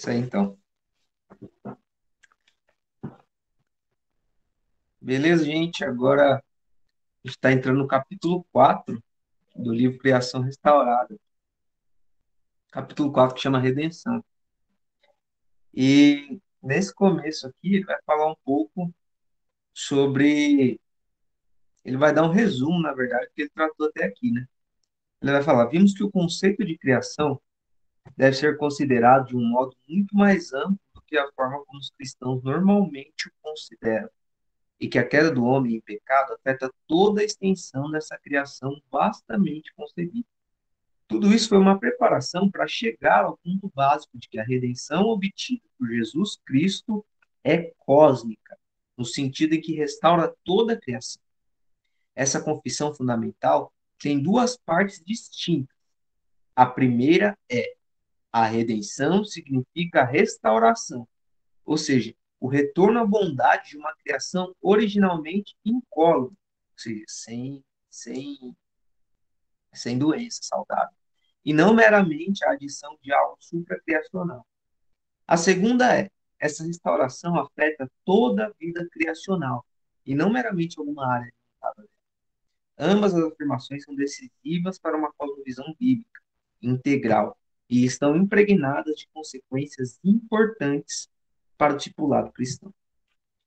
Isso aí, então. Beleza, gente? Agora a gente está entrando no capítulo 4 do livro Criação Restaurada. Capítulo 4 que chama Redenção. E nesse começo aqui, ele vai falar um pouco sobre. Ele vai dar um resumo, na verdade, que ele tratou até aqui, né? Ele vai falar: vimos que o conceito de criação deve ser considerado de um modo muito mais amplo do que a forma como os cristãos normalmente o consideram, e que a queda do homem em pecado afeta toda a extensão dessa criação vastamente concebida. Tudo isso foi uma preparação para chegar ao ponto básico de que a redenção obtida por Jesus Cristo é cósmica, no sentido em que restaura toda a criação. Essa confissão fundamental tem duas partes distintas. A primeira é a redenção significa restauração, ou seja, o retorno à bondade de uma criação originalmente incólume, ou seja, sem, sem, sem doença, saudável, e não meramente a adição de algo supracriacional. A segunda é, essa restauração afeta toda a vida criacional, e não meramente alguma área limitada Ambas as afirmações são decisivas para uma cosmovisão bíblica, integral, e estão impregnadas de consequências importantes para o tipulado cristão.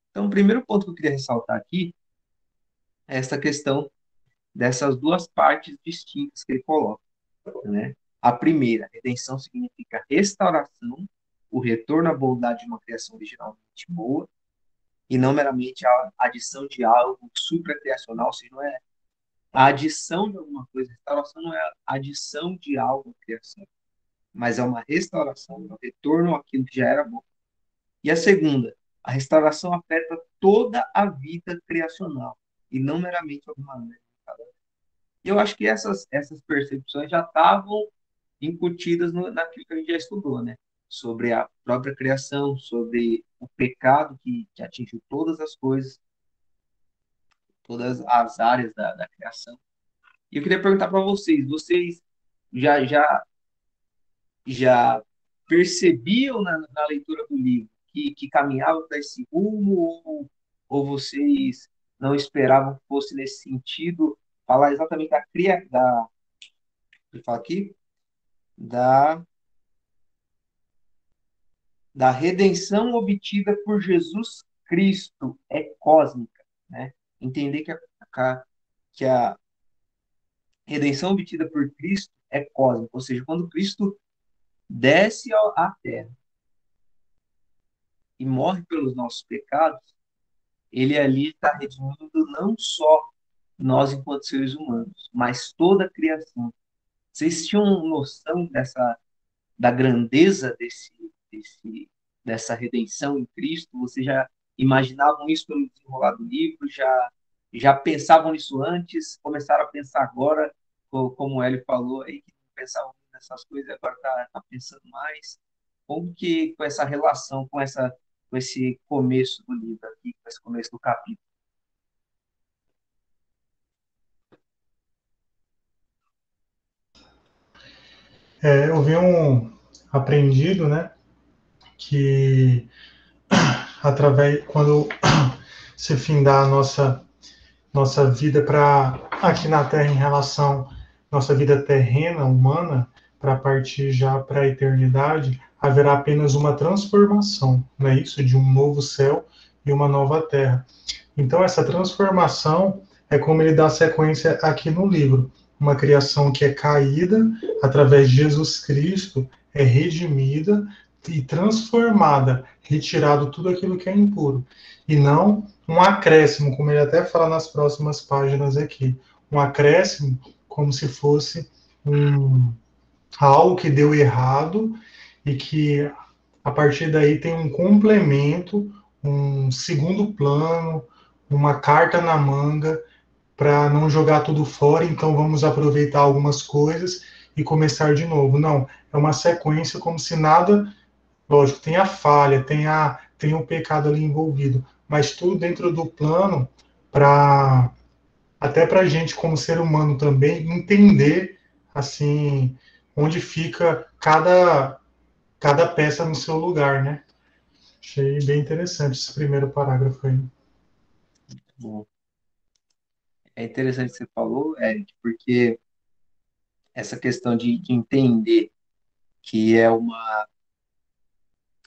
Então, o primeiro ponto que eu queria ressaltar aqui é essa questão dessas duas partes distintas que ele coloca. Né? A primeira, redenção significa restauração, o retorno à bondade de uma criação originalmente boa, e não meramente a adição de algo supracriacional, ou seja, não é a adição de alguma coisa. Restauração não é a adição de algo à criação mas é uma restauração, é um retorno àquilo que já era bom. E a segunda, a restauração afeta toda a vida criacional e não meramente alguma área. E eu acho que essas, essas percepções já estavam incutidas no, naquilo que a gente já estudou, né? Sobre a própria criação, sobre o pecado que, que atingiu todas as coisas, todas as áreas da, da criação. E eu queria perguntar para vocês, vocês já já já percebiam na, na leitura do livro que, que caminhava para esse rumo ou, ou vocês não esperavam que fosse nesse sentido falar exatamente da cria da fala aqui da da redenção obtida por Jesus Cristo é cósmica, né? Entender que a, que a redenção obtida por Cristo é cósmica, ou seja, quando Cristo desce à terra e morre pelos nossos pecados, ele ali está redimindo não só nós enquanto seres humanos, mas toda a criação. Vocês tinham noção dessa da grandeza desse, desse dessa redenção em Cristo? Vocês já imaginavam isso pelo desenrolar do livro? Já já pensavam nisso antes? Começaram a pensar agora, como ele falou aí que pensavam essas coisas, agora está tá pensando mais. Como que com essa relação, com, essa, com esse começo do livro aqui, com esse começo do capítulo? É, eu vi um aprendido, né, que através quando se findar a nossa nossa vida para aqui na Terra em relação nossa vida terrena humana, para partir já para a eternidade, haverá apenas uma transformação, não é isso? De um novo céu e uma nova terra. Então, essa transformação é como ele dá sequência aqui no livro. Uma criação que é caída através de Jesus Cristo, é redimida e transformada, retirado tudo aquilo que é impuro. E não um acréscimo, como ele até fala nas próximas páginas aqui. Um acréscimo como se fosse um, algo que deu errado e que a partir daí tem um complemento, um segundo plano, uma carta na manga para não jogar tudo fora, então vamos aproveitar algumas coisas e começar de novo. Não, é uma sequência como se nada, lógico, tem a falha, tem a tem o pecado ali envolvido, mas tudo dentro do plano para até para a gente como ser humano também entender assim onde fica cada, cada peça no seu lugar, né? Achei bem interessante esse primeiro parágrafo aí. Bom. É interessante que você falou, Eric, porque essa questão de, de entender que é uma.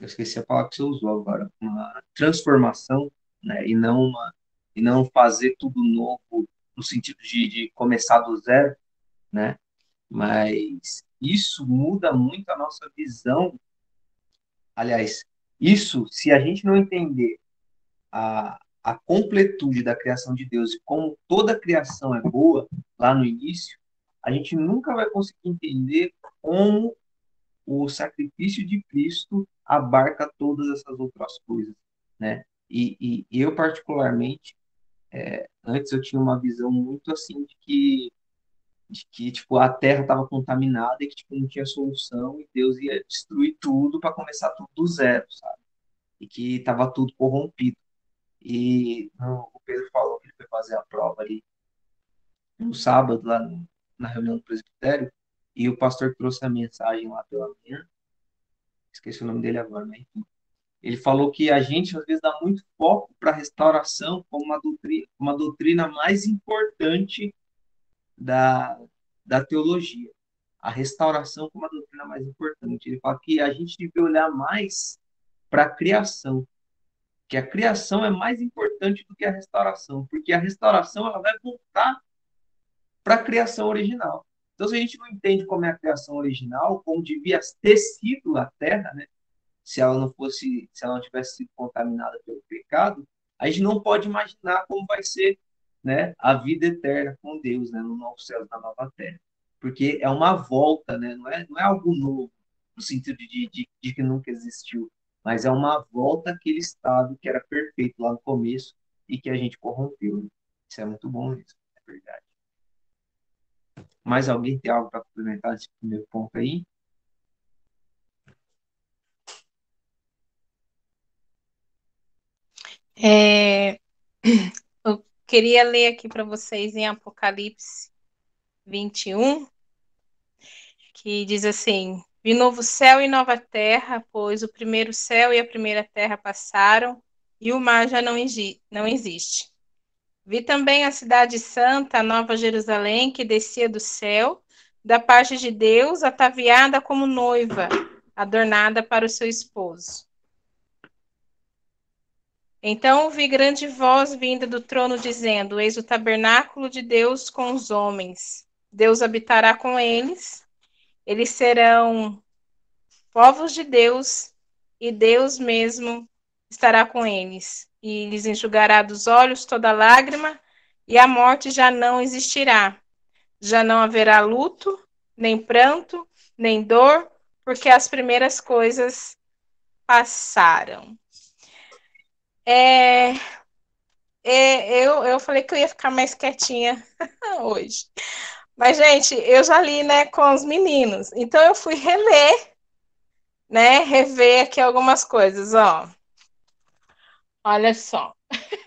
Eu esqueci a palavra que você usou agora, uma transformação, né? E não uma e não fazer tudo novo no sentido de, de começar do zero, né? Mas isso muda muito a nossa visão. Aliás, isso, se a gente não entender a, a completude da criação de Deus e como toda a criação é boa lá no início, a gente nunca vai conseguir entender como o sacrifício de Cristo abarca todas essas outras coisas, né? E, e eu particularmente é, antes eu tinha uma visão muito assim de que, de que tipo, a Terra estava contaminada e que tipo, não tinha solução e Deus ia destruir tudo para começar tudo do zero, sabe? E que estava tudo corrompido. E no, o Pedro falou que ele foi fazer a prova ali no sábado, lá no, na reunião do presbitério, e o pastor trouxe a mensagem lá pela manhã. Esqueci o nome dele agora, enfim ele falou que a gente, às vezes, dá muito foco para a restauração como uma doutrina, uma doutrina mais importante da, da teologia. A restauração como a doutrina mais importante. Ele fala que a gente deve olhar mais para a criação, que a criação é mais importante do que a restauração, porque a restauração ela vai voltar para a criação original. Então, se a gente não entende como é a criação original, como devia ter sido a Terra, né? se ela não fosse, se ela não tivesse sido contaminada pelo pecado, a gente não pode imaginar como vai ser, né, a vida eterna com Deus, né, no novo céu, na nova terra, porque é uma volta, né, não é, não é algo novo no sentido de, de, de que nunca existiu, mas é uma volta àquele estado que era perfeito lá no começo e que a gente corrompeu. Né? Isso é muito bom, isso é verdade. Mais alguém tem algo para complementar esse primeiro ponto aí? É, queria ler aqui para vocês em Apocalipse 21, que diz assim: Vi novo céu e nova terra, pois o primeiro céu e a primeira terra passaram e o mar já não, não existe. Vi também a cidade santa, a nova Jerusalém, que descia do céu, da parte de Deus, ataviada como noiva, adornada para o seu esposo. Então ouvi grande voz vinda do trono dizendo: Eis o tabernáculo de Deus com os homens. Deus habitará com eles. Eles serão povos de Deus e Deus mesmo estará com eles. E lhes enxugará dos olhos toda lágrima e a morte já não existirá. Já não haverá luto, nem pranto, nem dor, porque as primeiras coisas passaram. É, é, eu, eu falei que eu ia ficar mais quietinha hoje. Mas, gente, eu já li, né, com os meninos. Então, eu fui reler, né, rever aqui algumas coisas, ó. Olha só.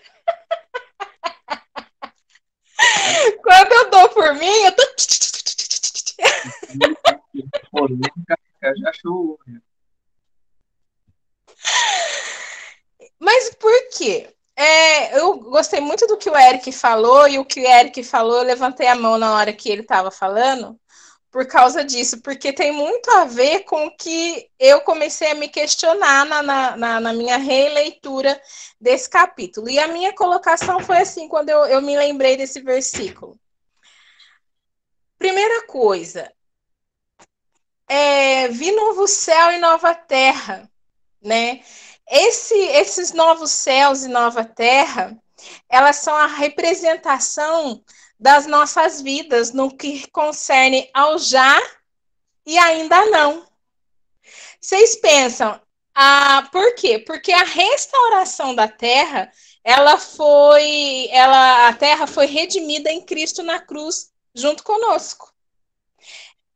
Quando eu dou por mim, eu tô. já achou. Mas por quê? É, eu gostei muito do que o Eric falou, e o que o Eric falou, eu levantei a mão na hora que ele estava falando, por causa disso, porque tem muito a ver com o que eu comecei a me questionar na, na, na, minha releitura desse capítulo. E a minha colocação foi assim, quando eu, eu me lembrei desse versículo. Primeira coisa, é, vi novo céu e nova terra, né? Esse, esses novos céus e nova terra, elas são a representação das nossas vidas no que concerne ao já e ainda não. Vocês pensam, ah, por quê? Porque a restauração da terra, ela foi, ela, a terra foi redimida em Cristo na cruz, junto conosco.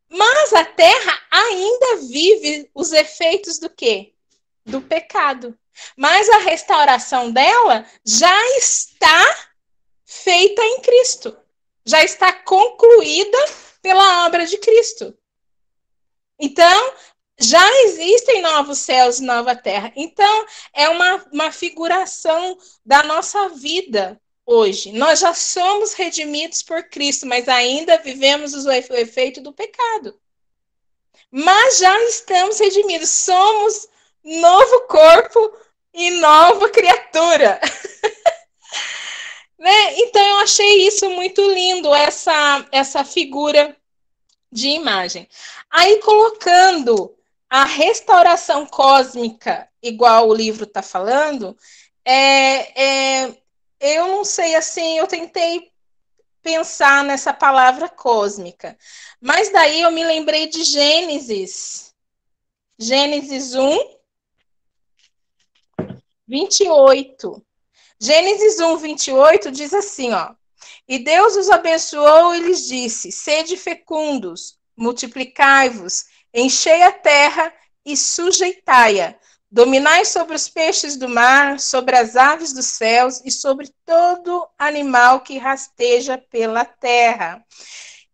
Mas a terra ainda vive os efeitos do quê? Do pecado. Mas a restauração dela já está feita em Cristo. Já está concluída pela obra de Cristo. Então, já existem novos céus e nova terra. Então, é uma, uma figuração da nossa vida hoje. Nós já somos redimidos por Cristo, mas ainda vivemos o efeito do pecado. Mas já estamos redimidos, somos novo corpo e nova criatura. né? Então eu achei isso muito lindo, essa, essa figura de imagem. Aí colocando a restauração cósmica, igual o livro está falando, é, é, eu não sei assim, eu tentei pensar nessa palavra cósmica, mas daí eu me lembrei de Gênesis, Gênesis 1, 28. Gênesis 1, 28 diz assim, ó. E Deus os abençoou e lhes disse: Sede fecundos, multiplicai-vos, enchei a terra e sujeitai-a. Dominai sobre os peixes do mar, sobre as aves dos céus e sobre todo animal que rasteja pela terra.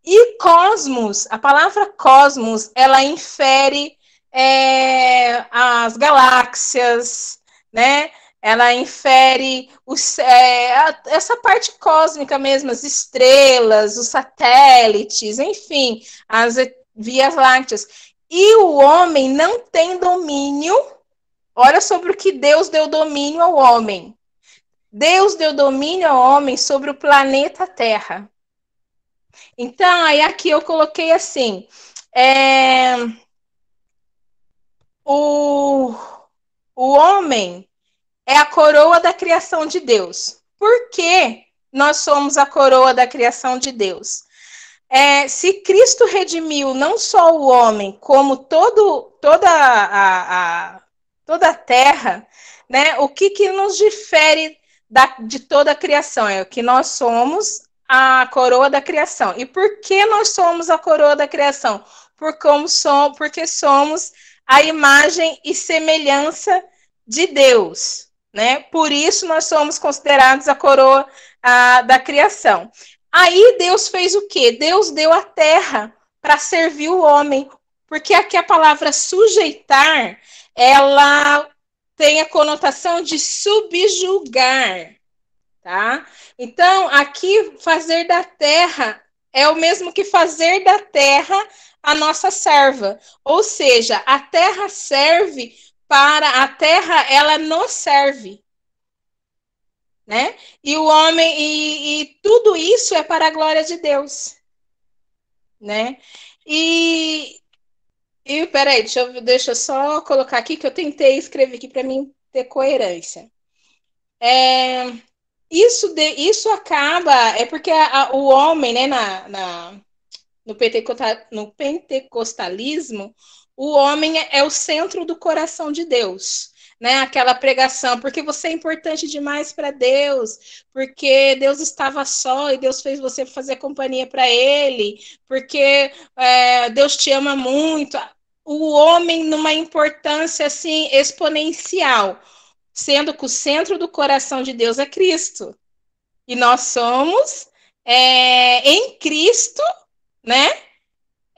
E cosmos, a palavra cosmos, ela infere é, as galáxias, né? Ela infere os, é, essa parte cósmica mesmo, as estrelas, os satélites, enfim, as vias lácteas. E o homem não tem domínio. Olha sobre o que Deus deu domínio ao homem. Deus deu domínio ao homem sobre o planeta Terra. Então, aí aqui eu coloquei assim: é, o, o homem é a coroa da criação de Deus. Por que nós somos a coroa da criação de Deus? É, se Cristo redimiu não só o homem, como todo, toda, a, a, toda a terra, né, o que, que nos difere da, de toda a criação? É que nós somos a coroa da criação. E por que nós somos a coroa da criação? Por como somos, porque somos a imagem e semelhança de Deus, né? Por isso nós somos considerados a coroa a, da criação. Aí Deus fez o quê? Deus deu a terra para servir o homem, porque aqui a palavra sujeitar, ela tem a conotação de subjugar, tá? Então, aqui fazer da terra é o mesmo que fazer da terra a nossa serva. Ou seja, a terra serve para a terra, ela nos serve. Né? E o homem e, e tudo isso é para a glória de Deus, né? E e peraí, deixa eu, deixa só colocar aqui que eu tentei escrever aqui para mim ter coerência. É, isso, de, isso acaba, é porque a, a, o homem, né, na, na, no, no pentecostalismo, o homem é, é o centro do coração de Deus. Né, aquela pregação, porque você é importante demais para Deus, porque Deus estava só e Deus fez você fazer companhia para Ele, porque é, Deus te ama muito. O homem numa importância assim exponencial, sendo que o centro do coração de Deus é Cristo. E nós somos é, em Cristo né?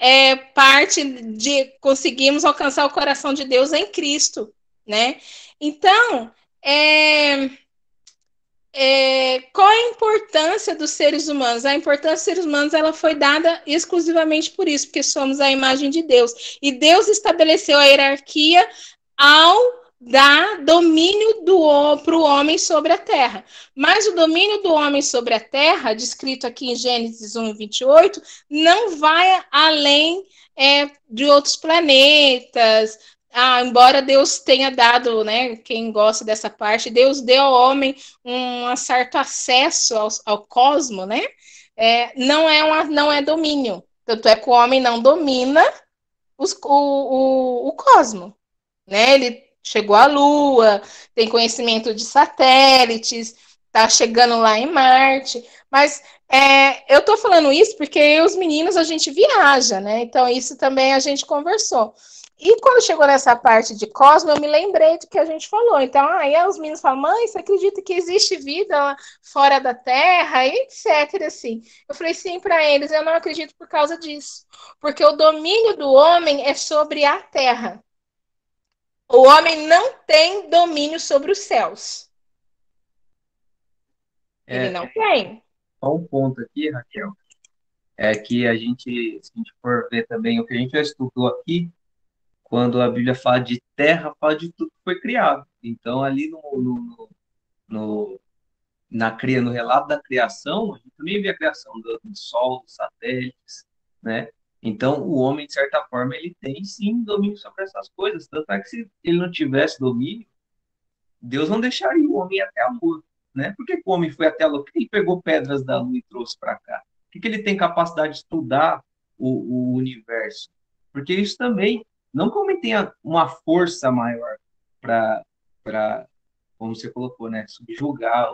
É parte de conseguirmos alcançar o coração de Deus em Cristo, né? Então, é, é, qual a importância dos seres humanos? A importância dos seres humanos ela foi dada exclusivamente por isso, porque somos a imagem de Deus. E Deus estabeleceu a hierarquia ao dá domínio para o homem sobre a terra. Mas o domínio do homem sobre a terra, descrito aqui em Gênesis 1, 28, não vai além é, de outros planetas. Ah, embora Deus tenha dado, né, quem gosta dessa parte, Deus deu ao homem um certo acesso ao, ao cosmo, né? É, não, é uma, não é domínio. Tanto é que o homem não domina os, o, o, o cosmo. Né? Ele chegou à Lua, tem conhecimento de satélites, está chegando lá em Marte. Mas é, eu estou falando isso porque os meninos a gente viaja, né? Então isso também a gente conversou. e quando chegou nessa parte de Cosmo, eu me lembrei do que a gente falou. Então, aí os meninos falam, mãe, você acredita que existe vida fora da Terra? E etc. Assim. Eu falei sim para eles, eu não acredito por causa disso. Porque o domínio do homem é sobre a Terra. O homem não tem domínio sobre os céus. É, Ele não tem. Só um ponto aqui, Raquel, é que a gente, se a gente for ver também o que a gente já estudou aqui, quando a Bíblia fala de terra, fala de tudo que foi criado. Então, ali no, no, no, na, no relato da criação, a gente também vê a criação do, do Sol, dos satélites, né? Então, o homem, de certa forma, ele tem sim domínio sobre essas coisas. Tanto é que se ele não tivesse domínio, Deus não deixaria o homem até a lua, né? Por que o homem foi até a lua? Por que ele pegou pedras da lua e trouxe para cá? Por que, que ele tem capacidade de estudar o, o universo? Porque isso também não que o homem tenha uma força maior para, como você colocou, né, subjugar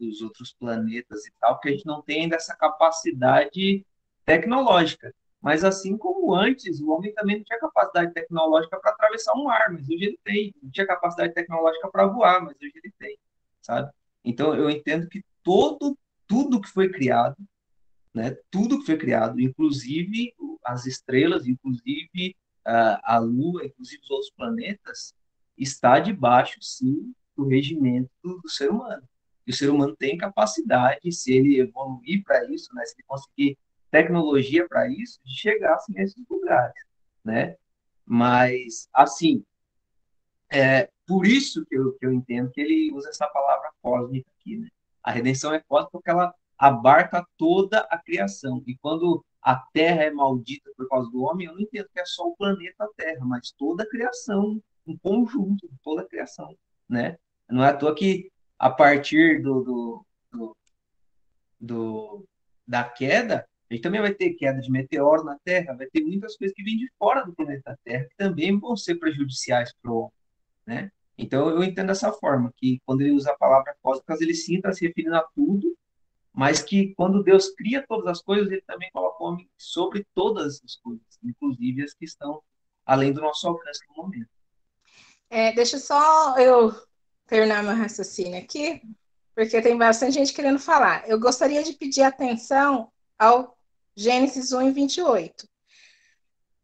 os outros planetas e tal, porque a gente não tem ainda essa capacidade tecnológica. Mas assim como antes, o homem também não tinha capacidade tecnológica para atravessar um mar, mas hoje ele tem. Não tinha capacidade tecnológica para voar, mas hoje ele tem, sabe? Então eu entendo que todo tudo que foi criado, né, tudo que foi criado, inclusive as estrelas, inclusive a, a Lua, inclusive os outros planetas, está debaixo, sim, do regimento do ser humano. E o ser humano tem capacidade, se ele evoluir para isso, né, se ele conseguir tecnologia para isso, de chegar assim, a esses lugares, né? Mas, assim, é por isso que eu, que eu entendo que ele usa essa palavra cósmica aqui, né? A redenção é cósmica porque ela abarca toda a criação. E quando a Terra é maldita por causa do homem, eu não entendo que é só o planeta Terra, mas toda a criação, um conjunto, toda a criação, né? Não é à toa que a partir do, do, do, do da queda, a gente também vai ter queda de meteoro na Terra, vai ter muitas coisas que vêm de fora do planeta Terra que também vão ser prejudiciais para o homem, né? Então eu entendo dessa forma, que quando ele usa a palavra cósmica, ele sim está se referindo a tudo mas que quando Deus cria todas as coisas, ele também coloca o homem sobre todas as coisas, inclusive as que estão além do nosso alcance no momento. É, deixa só eu terminar meu raciocínio aqui, porque tem bastante gente querendo falar. Eu gostaria de pedir atenção ao Gênesis 1 e 28.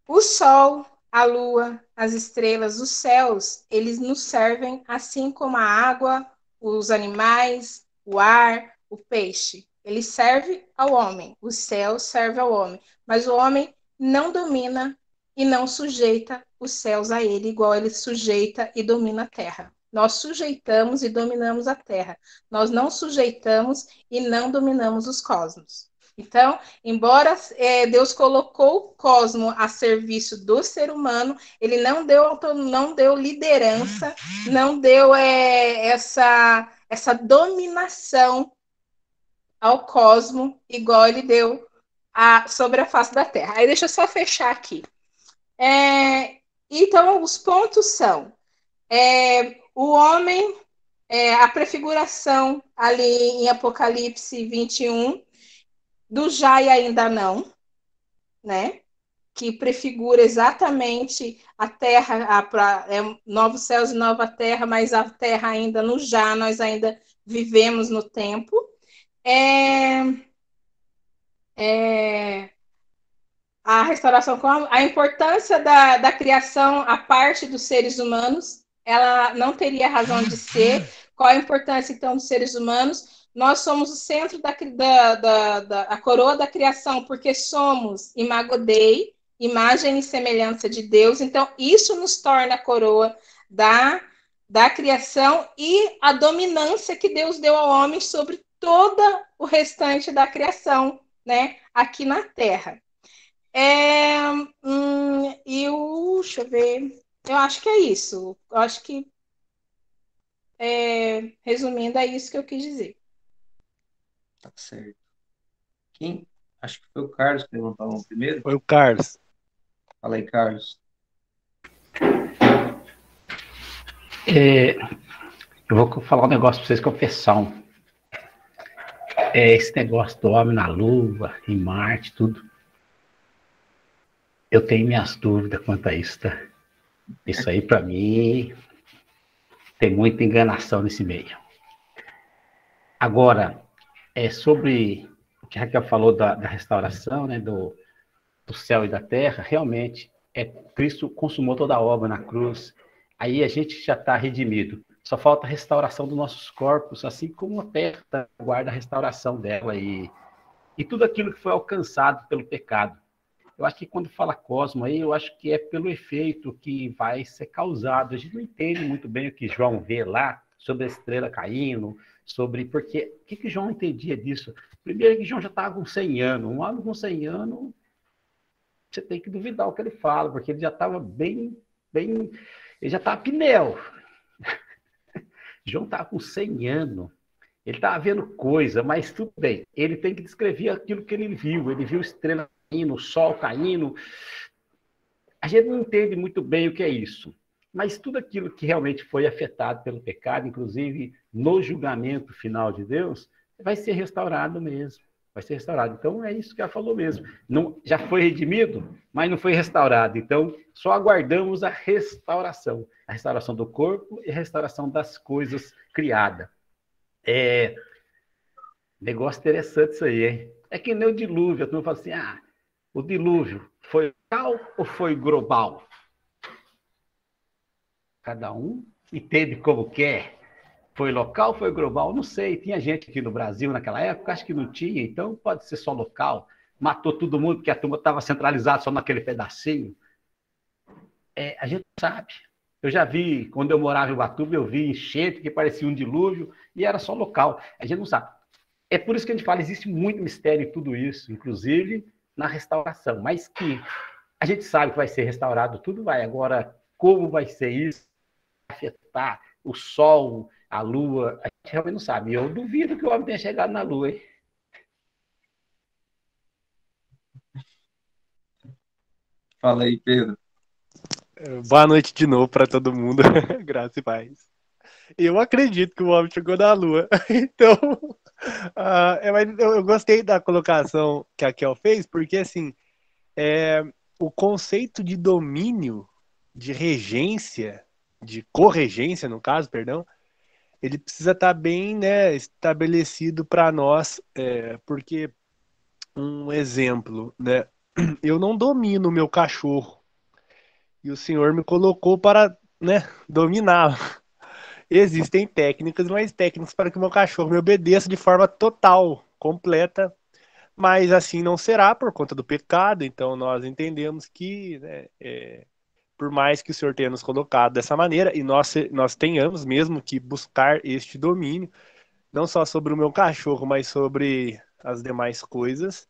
O sol, a lua, as estrelas, os céus, eles nos servem assim como a água, os animais, o ar, o peixe. Ele serve ao homem, o céu serve ao homem, mas o homem não domina e não sujeita os céus a ele, igual ele sujeita e domina a terra. Nós sujeitamos e dominamos a terra. Nós não sujeitamos e não dominamos os cosmos. Então, embora é, Deus colocou o cosmo a serviço do ser humano, ele não deu, não deu liderança, não deu é, essa, essa dominação ao cosmo, igual ele deu a, sobre a face da Terra. Aí deixa eu só fechar aqui. É, então, os pontos são é, o homem, é, a prefiguração ali em Apocalipse 21, do já e ainda não, né? Que prefigura exatamente a terra, a, pra, é, novos céus e nova terra, mas a terra ainda no já, nós ainda vivemos no tempo é, é, a restauração, a importância da, da criação a parte dos seres humanos, ela não teria razão de ser. Qual a importância, então, dos seres humanos? Nós somos o centro da, da, da, da a coroa da criação, porque somos imago Dei, imagem e semelhança de Deus. Então, isso nos torna a coroa da, da criação e a dominância que Deus deu ao homem sobre todo o restante da criação, né, aqui na Terra. É, hum, e o, deixa eu ver, eu acho que é isso. Eu acho que, é, resumindo, é isso que eu quis dizer. Tá certo. Quem? Acho que foi o Carlos que levantou a mão primeiro. Foi o Carlos. Fala aí, Carlos. É, eu vou falar um negócio para vocês, confessão é, esse negócio do homem na Lua, em Marte, tudo. Eu tenho minhas dúvidas quanto a isso, tá? Isso aí, para mim, tem muita enganação nesse meio. Agora, é sobre o que a Raquel falou da, da restauração, né, do, do céu e da terra, realmente, é Cristo consumou toda a obra na cruz, aí a gente já está redimido. Só falta a restauração dos nossos corpos, assim como a terra guarda a restauração dela e, e tudo aquilo que foi alcançado pelo pecado. Eu acho que quando fala cosmo aí, eu acho que é pelo efeito que vai ser causado. A gente não entende muito bem o que João vê lá sobre a estrela caindo, sobre porque o que, que João entendia disso? Primeiro que João já estava com 100 anos. Um homem com 100 anos, você tem que duvidar o que ele fala, porque ele já estava bem, bem, ele já estava pneu. João estava com 100 anos. Ele estava vendo coisa, mas tudo bem. Ele tem que descrever aquilo que ele viu. Ele viu estrela caindo, sol caindo. A gente não entende muito bem o que é isso. Mas tudo aquilo que realmente foi afetado pelo pecado, inclusive no julgamento final de Deus, vai ser restaurado mesmo. Vai ser restaurado. Então é isso que ela falou mesmo. Não, já foi redimido, mas não foi restaurado. Então só aguardamos a restauração a restauração do corpo e a restauração das coisas criadas. É negócio interessante isso aí, hein? É que nem o dilúvio. A turma fala assim: ah, o dilúvio foi local ou foi global? Cada um entende como quer. Foi local, foi global? Não sei. Tinha gente aqui no Brasil naquela época, acho que não tinha, então pode ser só local. Matou todo mundo porque a turma estava centralizada só naquele pedacinho. É, a gente sabe. Eu já vi, quando eu morava em Ubatuba, eu vi enchente que parecia um dilúvio e era só local. A gente não sabe. É por isso que a gente fala, existe muito mistério em tudo isso, inclusive na restauração, mas que a gente sabe que vai ser restaurado, tudo vai. Agora, como vai ser isso? Afetar o sol, a lua, a gente realmente não sabe. Eu duvido que o homem tenha chegado na lua, hein? Fala aí, Pedro. Boa noite de novo para todo mundo. Graças e paz. Eu acredito que o homem chegou na Lua. Então, uh, é, mas eu, eu, gostei da colocação que a Kel fez, porque assim, é, o conceito de domínio, de regência, de corregência, no caso, perdão, ele precisa estar tá bem né, estabelecido para nós, é, porque um exemplo, né? Eu não domino o meu cachorro e o Senhor me colocou para né, dominá-lo. Existem técnicas, mais técnicas para que o meu cachorro me obedeça de forma total, completa, mas assim não será por conta do pecado. Então nós entendemos que, né, é, por mais que o Senhor tenha nos colocado dessa maneira, e nós, nós tenhamos mesmo que buscar este domínio, não só sobre o meu cachorro, mas sobre as demais coisas,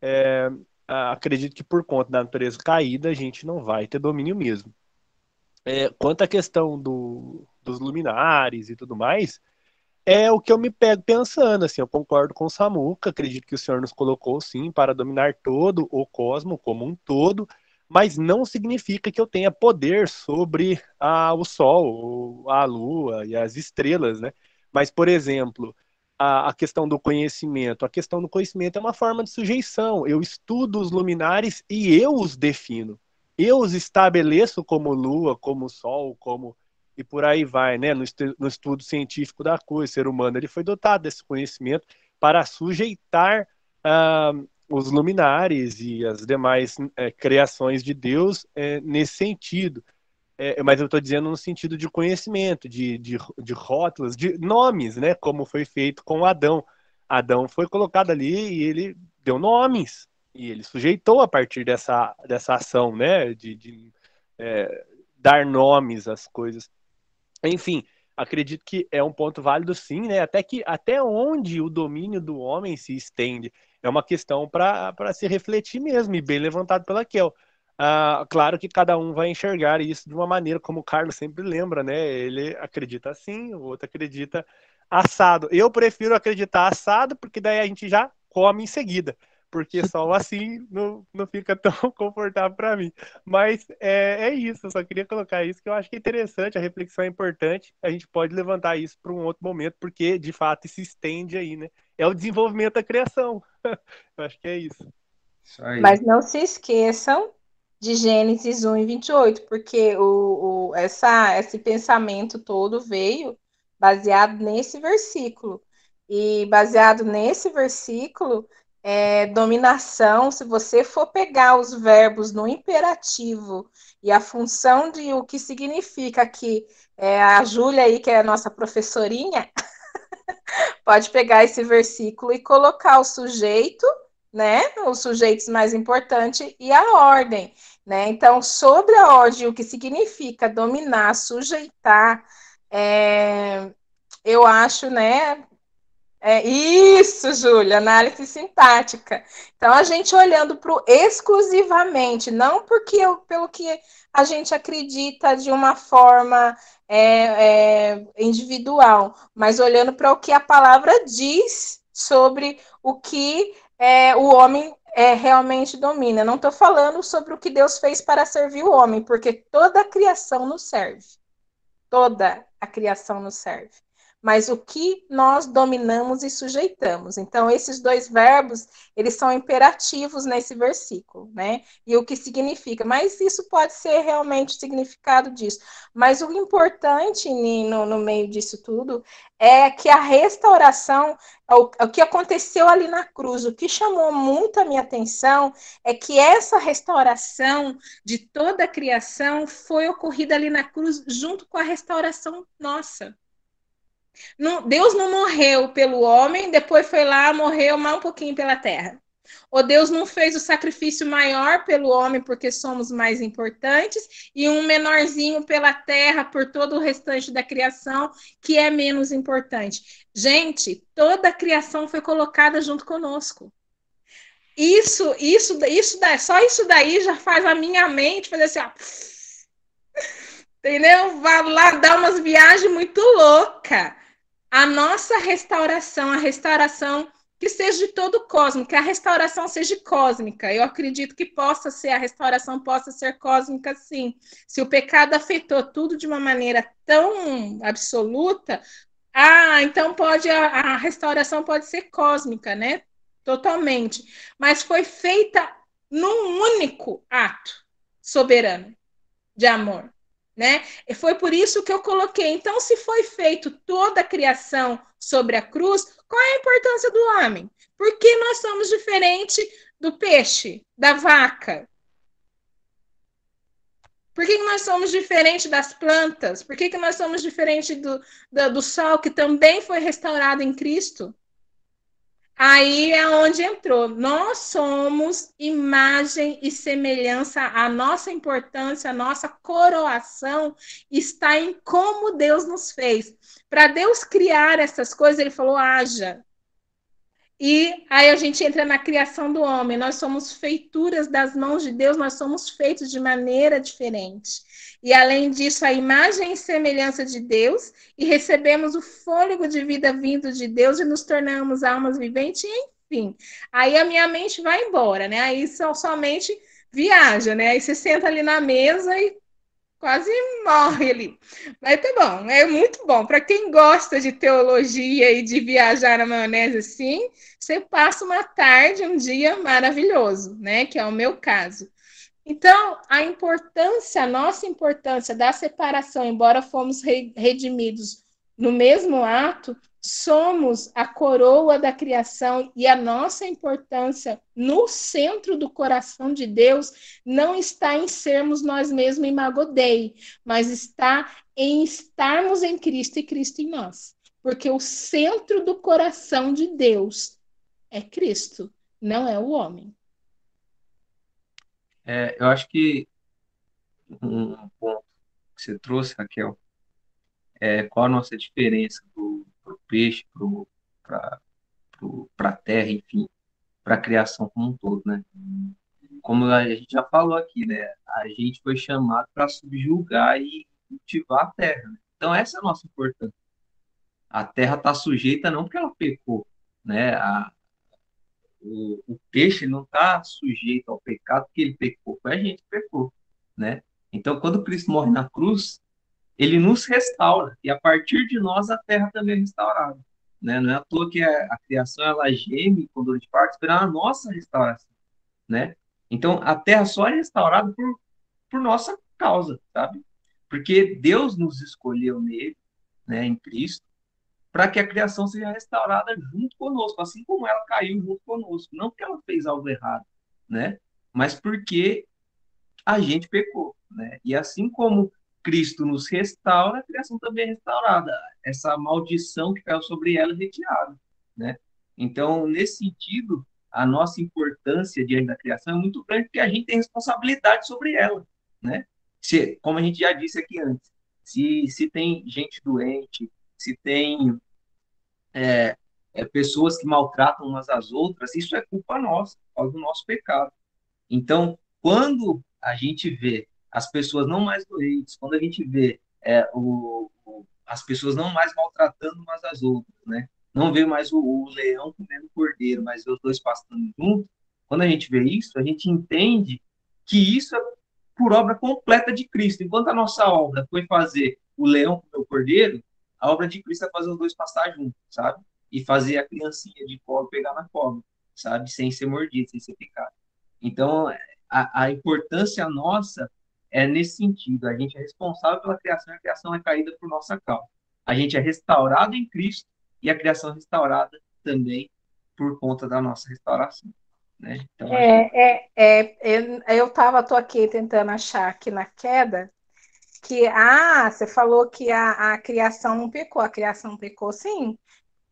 é, acredito que por conta da natureza caída, a gente não vai ter domínio mesmo. É, quanto à questão do, dos luminares e tudo mais, é o que eu me pego pensando, assim, eu concordo com o Samuca, acredito que o Senhor nos colocou, sim, para dominar todo o cosmo como um todo, mas não significa que eu tenha poder sobre a, o Sol, a Lua e as estrelas, né? Mas, por exemplo, a, a, questão do conhecimento. A questão do conhecimento é uma forma de sujeição. Eu estudo os luminares e eu os defino. Eu os estabeleço como lua, como sol, como e por aí vai, né? No, estu no estudo científico da coisa, o ser humano ele foi dotado desse conhecimento para sujeitar uh, os luminares e as demais uh, criações de Deus uh, nesse sentido. É, mas eu estou dizendo no sentido de conhecimento, de, de, de rótulos, de nomes, né? Como foi feito com Adão. Adão foi colocado ali e ele deu nomes. E ele sujeitou a partir dessa, dessa ação, né? De, de é, dar nomes às coisas. Enfim, acredito que é um ponto válido sim, né? Até que até onde o domínio do homem se estende é uma questão para se refletir mesmo, e bem levantado pela Kel. Ah, claro que cada um vai enxergar isso de uma maneira, como o Carlos sempre lembra, né? Ele acredita assim, o outro acredita assado. Eu prefiro acreditar assado, porque daí a gente já come em seguida. Porque só assim não, não fica tão confortável para mim. Mas é, é isso, eu só queria colocar isso, que eu acho que é interessante, a reflexão é importante. A gente pode levantar isso para um outro momento, porque de fato se estende aí, né? É o desenvolvimento da criação. eu acho que é isso. isso Mas não se esqueçam de Gênesis 1 e 28, porque o, o, essa, esse pensamento todo veio baseado nesse versículo. E baseado nesse versículo, é, dominação, se você for pegar os verbos no imperativo e a função de o que significa que é, a Júlia aí, que é a nossa professorinha, pode pegar esse versículo e colocar o sujeito, né? Os sujeitos mais importantes e a ordem, né? Então, sobre a ordem, o que significa dominar, sujeitar, é, eu acho, né? É isso, Júlia, análise sintática. Então, a gente olhando para o exclusivamente, não porque eu, pelo que a gente acredita de uma forma é, é, individual, mas olhando para o que a palavra diz sobre o que é, o homem é, realmente domina. Não estou falando sobre o que Deus fez para servir o homem, porque toda a criação nos serve. Toda a criação nos serve mas o que nós dominamos e sujeitamos. Então, esses dois verbos, eles são imperativos nesse versículo, né? E o que significa, mas isso pode ser realmente o significado disso. Mas o importante no, no meio disso tudo é que a restauração, o, o que aconteceu ali na cruz, o que chamou muito a minha atenção é que essa restauração de toda a criação foi ocorrida ali na cruz junto com a restauração nossa. Não, Deus não morreu pelo homem, depois foi lá, morreu mais um pouquinho pela terra. Ou Deus não fez o sacrifício maior pelo homem porque somos mais importantes e um menorzinho pela terra por todo o restante da criação que é menos importante. Gente, toda a criação foi colocada junto conosco. Isso, isso, isso, só isso daí já faz a minha mente fazer assim, ó, entendeu? Vai lá dar umas viagens muito loucas a nossa restauração, a restauração que seja de todo o cosmo, que a restauração seja cósmica. Eu acredito que possa ser, a restauração possa ser cósmica, sim. Se o pecado afetou tudo de uma maneira tão absoluta, ah, então pode a, a restauração pode ser cósmica, né? Totalmente. Mas foi feita num único ato soberano de amor né? E foi por isso que eu coloquei. Então, se foi feito toda a criação sobre a cruz, qual é a importância do homem? Por que nós somos diferentes do peixe, da vaca? Por que, nós somos diferentes das plantas? Por que, nós somos diferentes do, do, do sol, que também foi restaurado em Cristo? Aí é onde entrou. Nós somos imagem e semelhança, a nossa importância, a nossa coroação está em como Deus nos fez. Para Deus criar essas coisas, ele falou: haja. E aí a gente entra na criação do homem. Nós somos feituras das mãos de Deus, nós somos feitos de maneira diferente. E além disso, a imagem e semelhança de Deus, e recebemos o fôlego de vida vindo de Deus e nos tornamos almas viventes, enfim. Aí a minha mente vai embora, né? Aí só, somente viaja, né? Aí você senta ali na mesa e quase morre ali. Mas tá bom, é muito bom. Para quem gosta de teologia e de viajar na maionese assim, você passa uma tarde, um dia maravilhoso, né? Que é o meu caso. Então, a importância, a nossa importância da separação, embora fomos redimidos no mesmo ato, somos a coroa da criação e a nossa importância no centro do coração de Deus não está em sermos nós mesmos em Magodei, mas está em estarmos em Cristo e Cristo em nós. Porque o centro do coração de Deus é Cristo, não é o homem. É, eu acho que um ponto que você trouxe, Raquel, é qual a nossa diferença do pro peixe, para a terra, enfim, para a criação como um todo, né? Como a gente já falou aqui, né? A gente foi chamado para subjugar e cultivar a terra. Né? Então, essa é a nossa importância. A terra está sujeita não porque ela pecou, né? A, o, o peixe não está sujeito ao pecado porque ele pecou, foi a gente que pecou, né? Então, quando Cristo morre na cruz, ele nos restaura e a partir de nós a terra também é restaurada. Né? Não é à toa que a, a criação ela geme com dor de parto esperando a nossa restauração. Né? Então, a terra só é restaurada por, por nossa causa, sabe? Porque Deus nos escolheu nele, né, em Cristo, para que a criação seja restaurada junto conosco, assim como ela caiu junto conosco. Não porque ela fez algo errado, né? Mas porque a gente pecou, né? E assim como Cristo nos restaura, a criação também é restaurada. Essa maldição que caiu sobre ela é retirada, né? Então, nesse sentido, a nossa importância diante da criação é muito grande porque a gente tem responsabilidade sobre ela, né? Se, como a gente já disse aqui antes, se, se tem gente doente, se tem é, é, pessoas que maltratam umas às outras, isso é culpa nossa, causa do nosso pecado. Então, quando a gente vê as pessoas não mais doentes, quando a gente vê é, o, o, as pessoas não mais maltratando umas às outras, né? não vê mais o, o leão comendo o cordeiro, mas vê os dois pastando juntos, quando a gente vê isso, a gente entende que isso é por obra completa de Cristo. Enquanto a nossa obra foi fazer o leão comer o cordeiro, a obra de Cristo é fazer os dois pastar juntos, sabe? E fazer a criancinha de colo pegar na cobra, sabe? Sem ser mordido, sem ser picado. Então, a, a importância nossa é nesse sentido. A gente é responsável pela criação e a criação é caída por nossa causa. A gente é restaurado em Cristo e a criação restaurada também por conta da nossa restauração. Né? Então, é, é, é, eu estava, tô aqui tentando achar aqui na queda que ah, você falou que a, a criação não pecou, a criação pecou sim.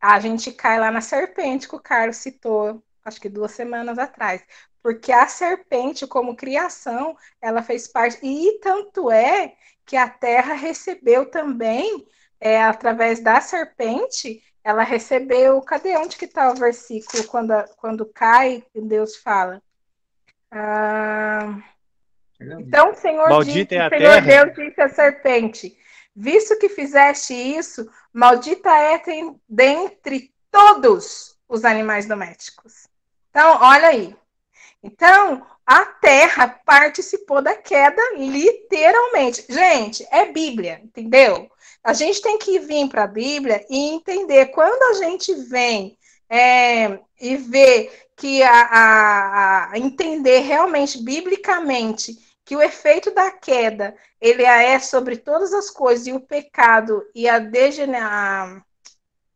A gente cai lá na serpente que o Carlos citou, acho que duas semanas atrás. Porque a serpente, como criação, ela fez parte. E tanto é que a terra recebeu também, é, através da serpente, ela recebeu. Cadê onde que está o versículo quando, quando cai Deus fala? Ah, então o Senhor, Maldita disse, é o Senhor Deus disse à serpente: Visto que fizeste isso, maldita é dentre todos os animais domésticos. Então, olha aí. Então, a terra participou da queda literalmente. Gente, é Bíblia, entendeu? A gente tem que vir para a Bíblia e entender quando a gente vem é, e ver que a, a, a, entender realmente biblicamente que o efeito da queda ele é sobre todas as coisas e o pecado e a degeneração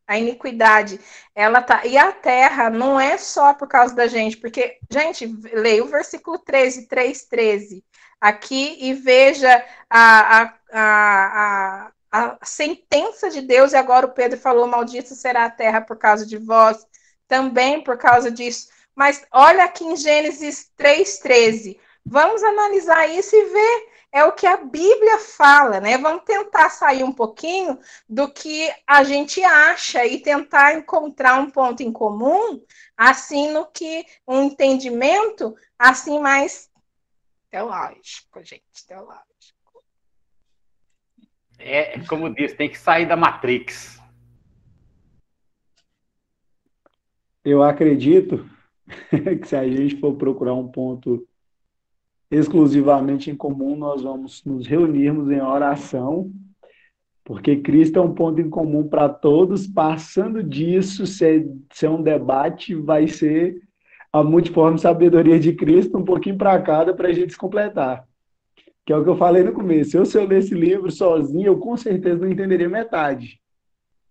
a iniquidade, ela tá. E a terra não é só por causa da gente, porque, gente, leia o versículo 13, 3, 13 aqui e veja a, a, a, a sentença de Deus, e agora o Pedro falou: Maldito será a terra por causa de vós, também por causa disso. Mas olha aqui em Gênesis 3,13. Vamos analisar isso e ver. É o que a Bíblia fala, né? Vamos tentar sair um pouquinho do que a gente acha e tentar encontrar um ponto em comum, assim no que um entendimento assim mais teológico, gente, teológico. É, como diz, tem que sair da Matrix. Eu acredito que se a gente for procurar um ponto exclusivamente em comum, nós vamos nos reunirmos em oração, porque Cristo é um ponto em comum para todos. Passando disso, se é, é um debate, vai ser a multiforme sabedoria de Cristo, um pouquinho para cada, para a gente se completar que é o que eu falei no começo. Eu, se eu ler esse livro sozinho, eu com certeza não entenderia metade.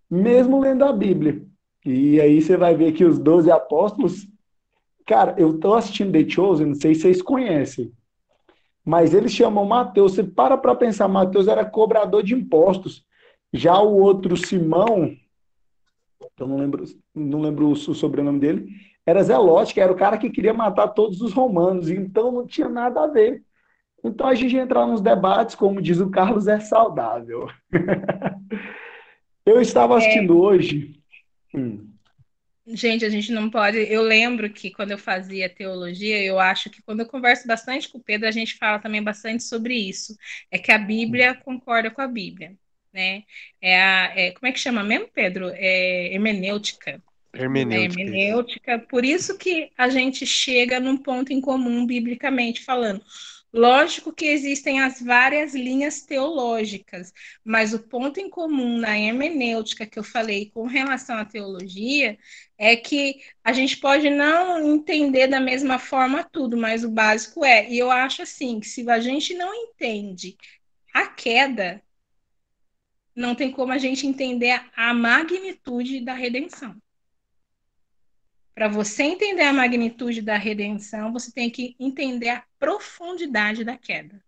Mesmo lendo a Bíblia. E aí você vai ver que os 12 apóstolos. Cara, eu estou assistindo The Chosen, não sei se vocês conhecem. Mas eles chamam Mateus. Você para para pensar, Mateus era cobrador de impostos. Já o outro Simão, eu não lembro, não lembro o sobrenome dele, era Zelote, que era o cara que queria matar todos os romanos. Então não tinha nada a ver. Então a gente entrar nos debates, como diz o Carlos, é saudável. eu estava é. assistindo é... hoje. Hum. Gente, a gente não pode. Eu lembro que quando eu fazia teologia, eu acho que quando eu converso bastante com o Pedro, a gente fala também bastante sobre isso. É que a Bíblia hum. concorda com a Bíblia, né? É a, é, como é que chama mesmo, Pedro? É hermenêutica. Hermenêutica. É, hermenêutica. Por isso que a gente chega num ponto em comum, biblicamente falando. Lógico que existem as várias linhas teológicas, mas o ponto em comum na hermenêutica que eu falei com relação à teologia é que a gente pode não entender da mesma forma tudo, mas o básico é. E eu acho assim que se a gente não entende a queda, não tem como a gente entender a magnitude da redenção. Para você entender a magnitude da redenção, você tem que entender a profundidade da queda.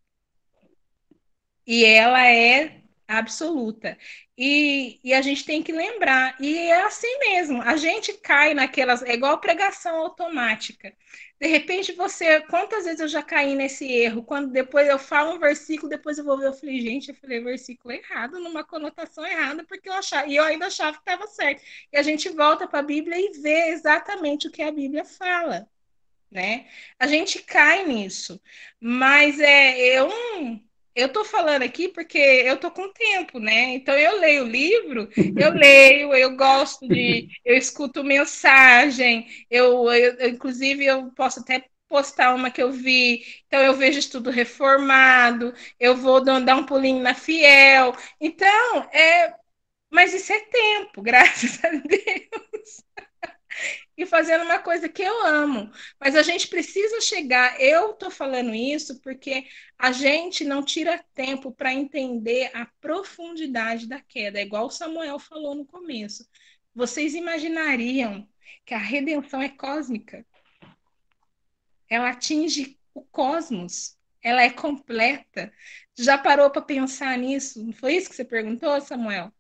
E ela é absoluta. E, e, a gente tem que lembrar, e é assim mesmo, a gente cai naquelas, é igual pregação automática. De repente você, quantas vezes eu já caí nesse erro? Quando depois eu falo um versículo, depois eu vou ver, eu falei, gente, eu falei versículo errado, numa conotação errada, porque eu achava, e eu ainda achava que estava certo. E a gente volta para a Bíblia e vê exatamente o que a Bíblia fala, né? A gente cai nisso. Mas é, eu eu estou falando aqui porque eu estou com tempo, né? Então eu leio o livro, eu leio, eu gosto de, eu escuto mensagem, eu, eu, inclusive eu posso até postar uma que eu vi, então eu vejo estudo reformado, eu vou dar um pulinho na fiel. Então, é, mas isso é tempo, graças a Deus e fazendo uma coisa que eu amo. Mas a gente precisa chegar. Eu estou falando isso porque a gente não tira tempo para entender a profundidade da queda, é igual o Samuel falou no começo. Vocês imaginariam que a redenção é cósmica? Ela atinge o cosmos, ela é completa. Já parou para pensar nisso? Não foi isso que você perguntou, Samuel?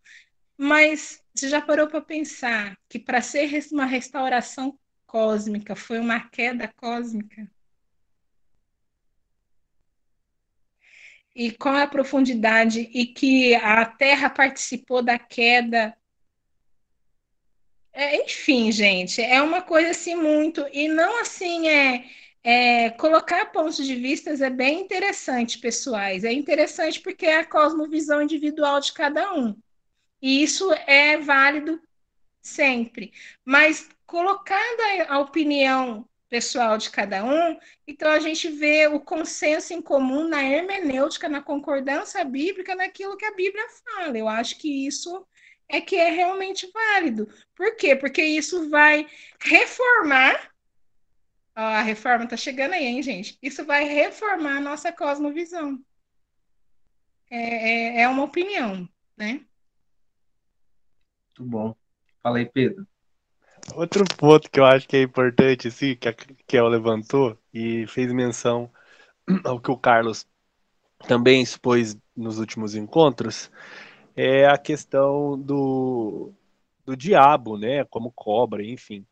Mas você já parou para pensar que para ser uma restauração cósmica foi uma queda cósmica? E qual é a profundidade e que a Terra participou da queda? É, enfim, gente, é uma coisa assim muito e não assim é, é colocar pontos de vista é bem interessante, pessoais. É interessante porque é a cosmovisão individual de cada um. E isso é válido sempre. Mas colocada a opinião pessoal de cada um, então a gente vê o consenso em comum na hermenêutica, na concordância bíblica, naquilo que a Bíblia fala. Eu acho que isso é que é realmente válido. Por quê? Porque isso vai reformar. Ó, a reforma está chegando aí, hein, gente? Isso vai reformar a nossa cosmovisão. É, é, é uma opinião, né? Muito bom. Fala aí, Pedro. Outro ponto que eu acho que é importante, assim, que a Kel levantou e fez menção ao que o Carlos também expôs nos últimos encontros, é a questão do, do diabo, né, como cobra, enfim.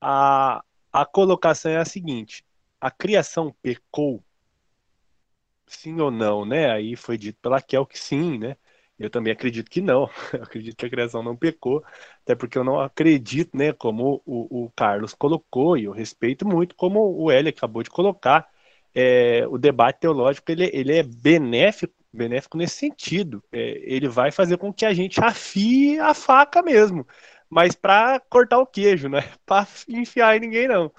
A, a colocação é a seguinte, a criação pecou, sim ou não, né? Aí foi dito pela Kel que sim, né? Eu também acredito que não. Eu acredito que a criação não pecou, até porque eu não acredito, né, como o, o Carlos colocou, e eu respeito muito como o Eli acabou de colocar, é, o debate teológico ele, ele é benéfico, benéfico nesse sentido. É, ele vai fazer com que a gente afie a faca mesmo, mas para cortar o queijo, não é para enfiar em ninguém, não.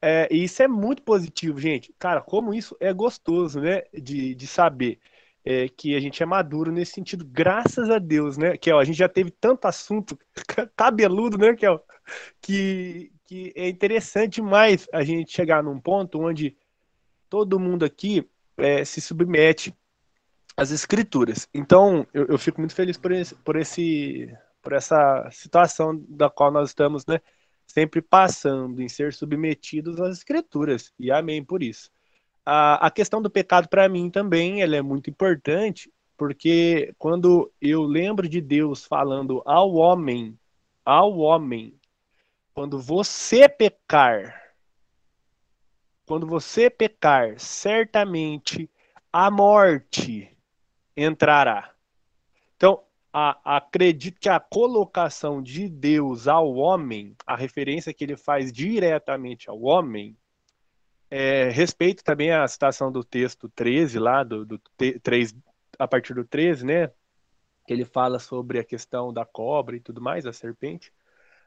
É, e isso é muito positivo, gente. Cara, como isso é gostoso, né, de, de saber é, que a gente é maduro nesse sentido, graças a Deus, né, Kel? A gente já teve tanto assunto cabeludo, né, Kel? Que, que é interessante demais a gente chegar num ponto onde todo mundo aqui é, se submete às escrituras. Então, eu, eu fico muito feliz por esse, por esse, por essa situação da qual nós estamos, né, sempre passando em ser submetidos às escrituras. E amém por isso a, a questão do pecado, para mim, também ela é muito importante, porque quando eu lembro de Deus falando ao homem, ao homem, quando você pecar, quando você pecar, certamente a morte entrará. Então, a, acredito que a colocação de Deus ao homem, a referência que ele faz diretamente ao homem, é, respeito também a citação do texto 13 lá, do, do 3, a partir do 13, né? Que ele fala sobre a questão da cobra e tudo mais, a serpente.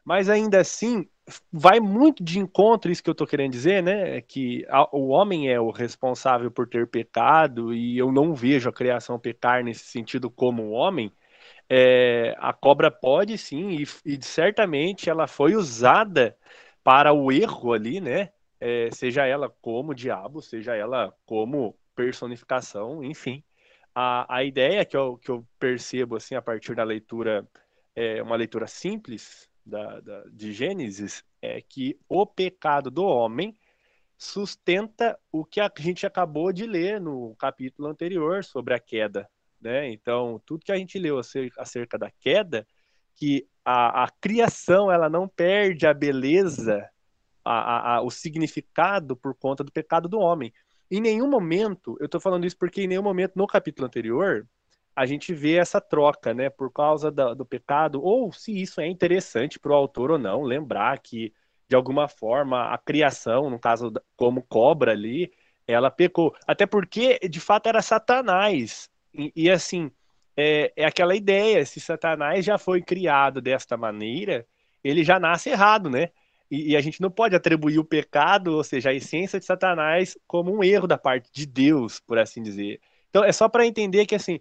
Mas ainda assim, vai muito de encontro isso que eu estou querendo dizer, né? É que a, o homem é o responsável por ter pecado e eu não vejo a criação pecar nesse sentido como o homem. É, a cobra pode sim e, e, certamente ela foi usada para o erro ali, né? É, seja ela como diabo, seja ela como personificação, enfim. A, a ideia que eu, que eu percebo assim a partir da leitura, é uma leitura simples, da, da, de Gênesis é que o pecado do homem sustenta o que a gente acabou de ler no capítulo anterior sobre a queda. Né? Então, tudo que a gente leu acerca da queda, que a, a criação ela não perde a beleza, a, a, o significado por conta do pecado do homem. Em nenhum momento, eu estou falando isso porque em nenhum momento no capítulo anterior a gente vê essa troca, né, por causa da, do pecado, ou se isso é interessante para o autor ou não, lembrar que, de alguma forma, a criação, no caso, como cobra ali, ela pecou. Até porque, de fato, era Satanás. E, e assim, é, é aquela ideia, se Satanás já foi criado desta maneira, ele já nasce errado, né? E, e, a gente não pode atribuir o pecado, ou seja, a essência de Satanás, como um erro da parte de Deus, por assim dizer. Então, é só para entender que, assim,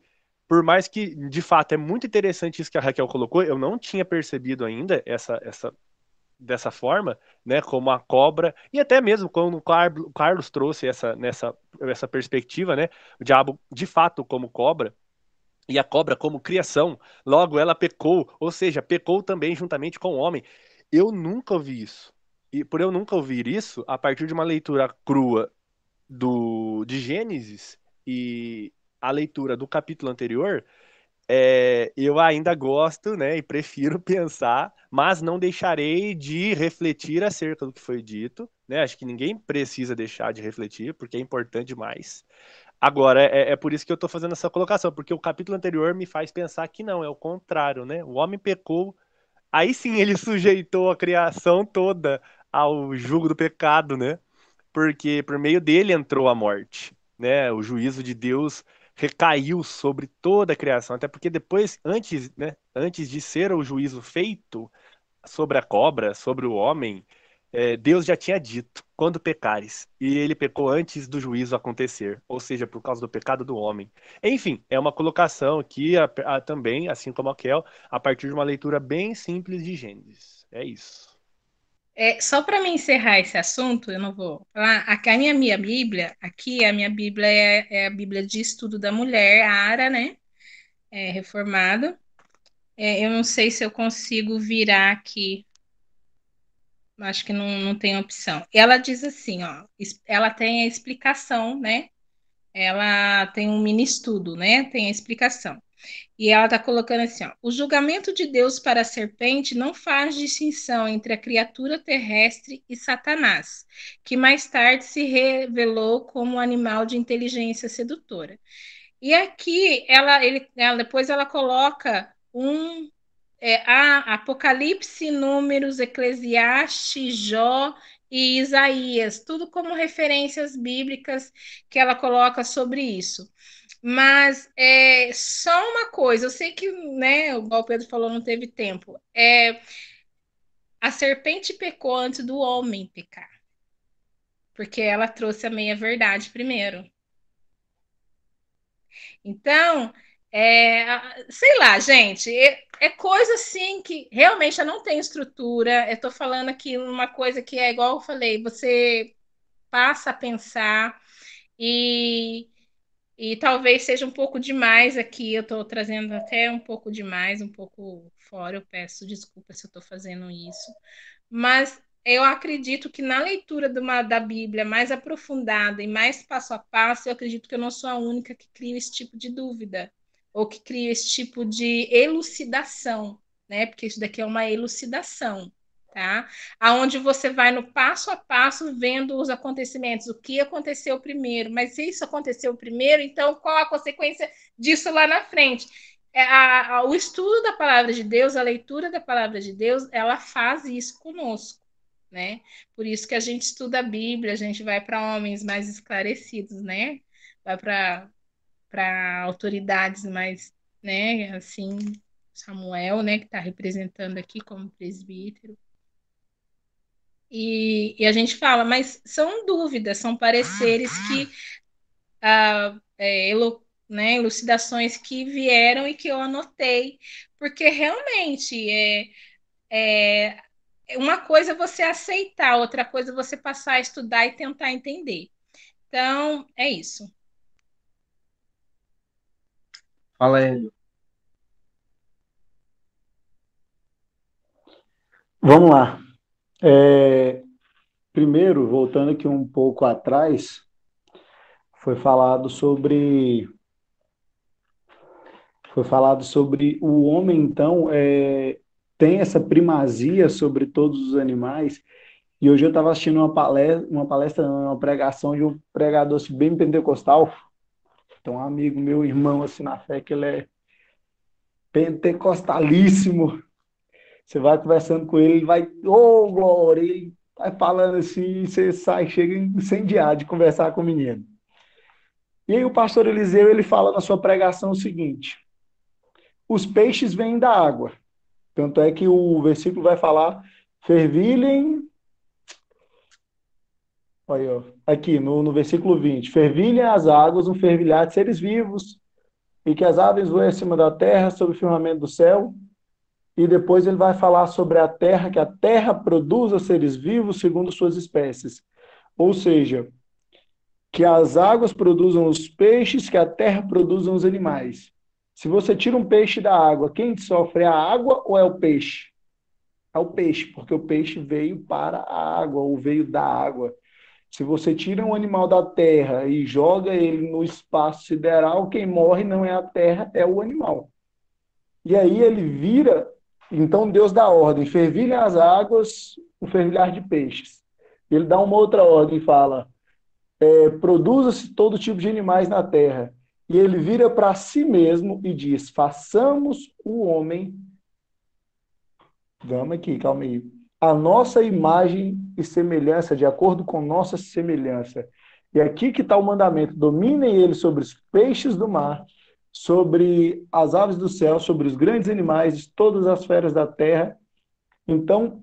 por mais que, de fato, é muito interessante isso que a Raquel colocou, eu não tinha percebido ainda essa, essa dessa forma, né, como a cobra, e até mesmo quando o Carlos trouxe essa, nessa, essa perspectiva, né, o diabo de fato como cobra, e a cobra como criação, logo ela pecou, ou seja, pecou também juntamente com o homem. Eu nunca ouvi isso. E por eu nunca ouvir isso, a partir de uma leitura crua do de Gênesis e, a leitura do capítulo anterior, é, eu ainda gosto, né, e prefiro pensar, mas não deixarei de refletir acerca do que foi dito, né? Acho que ninguém precisa deixar de refletir, porque é importante demais. Agora, é, é por isso que eu estou fazendo essa colocação, porque o capítulo anterior me faz pensar que não, é o contrário, né? O homem pecou, aí sim ele sujeitou a criação toda ao jugo do pecado, né? Porque por meio dele entrou a morte, né? O juízo de Deus recaiu sobre toda a criação, até porque depois, antes, né, antes de ser o juízo feito sobre a cobra, sobre o homem, é, Deus já tinha dito, quando pecares, e ele pecou antes do juízo acontecer, ou seja, por causa do pecado do homem. Enfim, é uma colocação aqui a, a, também, assim como a a partir de uma leitura bem simples de Gênesis. É isso. É, só para me encerrar esse assunto, eu não vou falar. Aqui, a minha, minha Bíblia, aqui a minha Bíblia é, é, a Bíblia de Estudo da Mulher, a Ara, né? É, reformado. É, eu não sei se eu consigo virar aqui. Acho que não, não tem opção. Ela diz assim, ó, ela tem a explicação, né? Ela tem um mini estudo, né? Tem a explicação. E ela está colocando assim: ó, o julgamento de Deus para a serpente não faz distinção entre a criatura terrestre e Satanás, que mais tarde se revelou como animal de inteligência sedutora. E aqui ela, ele, ela depois ela coloca um é, Apocalipse, Números, Eclesiastes, Jó e Isaías, tudo como referências bíblicas que ela coloca sobre isso. Mas é só uma coisa, eu sei que, né, o Pedro falou, não teve tempo. É, a serpente pecou antes do homem pecar. Porque ela trouxe a meia-verdade primeiro. Então, é, sei lá, gente, é, é, coisa assim que realmente eu não tenho estrutura. Eu tô falando aqui uma coisa que é igual eu falei, você passa a pensar e e talvez seja um pouco demais aqui, eu estou trazendo até um pouco demais, um pouco fora. Eu peço desculpa se eu estou fazendo isso, mas eu acredito que na leitura uma, da Bíblia mais aprofundada e mais passo a passo, eu acredito que eu não sou a única que cria esse tipo de dúvida ou que cria esse tipo de elucidação, né? Porque isso daqui é uma elucidação tá? Aonde você vai no passo a passo vendo os acontecimentos, o que aconteceu primeiro, mas se isso aconteceu primeiro, então qual a consequência disso lá na frente? É, a, a, o estudo da palavra de Deus, a leitura da palavra de Deus, ela faz isso conosco, né? Por isso que a gente estuda a Bíblia, a gente vai para homens mais esclarecidos, né? Vai para para autoridades mais, né, assim, Samuel, né, que está representando aqui como presbítero. E, e, a gente fala, mas são dúvidas, são pareceres que ah, é, né, elucidações que vieram e que eu anotei, porque realmente é, é uma coisa é você aceitar, outra coisa é você passar a estudar e tentar entender. Então, é isso. Fala, Hélio. Vamos lá. É, primeiro, voltando aqui um pouco atrás, foi falado sobre foi falado sobre o homem então é, tem essa primazia sobre todos os animais e hoje eu estava assistindo uma palestra uma palestra uma pregação de um pregador bem pentecostal então um amigo meu irmão assim na fé que ele é pentecostalíssimo você vai conversando com ele, ele vai, ô oh, glória, ele vai falando assim, você sai, chega incendiado de conversar com o menino. E aí o pastor Eliseu, ele fala na sua pregação o seguinte, os peixes vêm da água. Tanto é que o versículo vai falar, fervilhem, Aqui no, no versículo 20: Fervilhem as águas, um fervilhar de seres vivos, e que as aves voem acima da terra, sobre o firmamento do céu, e depois ele vai falar sobre a terra, que a terra produza seres vivos segundo suas espécies. Ou seja, que as águas produzam os peixes, que a terra produza os animais. Se você tira um peixe da água, quem sofre é a água ou é o peixe? É o peixe, porque o peixe veio para a água, ou veio da água. Se você tira um animal da terra e joga ele no espaço sideral, quem morre não é a terra, é o animal. E aí ele vira então Deus dá ordem: fervilhem as águas, um fervilhar de peixes. Ele dá uma outra ordem e fala: é, produza-se todo tipo de animais na terra. E ele vira para si mesmo e diz: façamos o homem. Vamos aqui, calma aí. A nossa imagem e semelhança, de acordo com nossa semelhança. E aqui que está o mandamento: dominem ele sobre os peixes do mar, sobre as aves do céu, sobre os grandes animais, de todas as feras da terra. Então,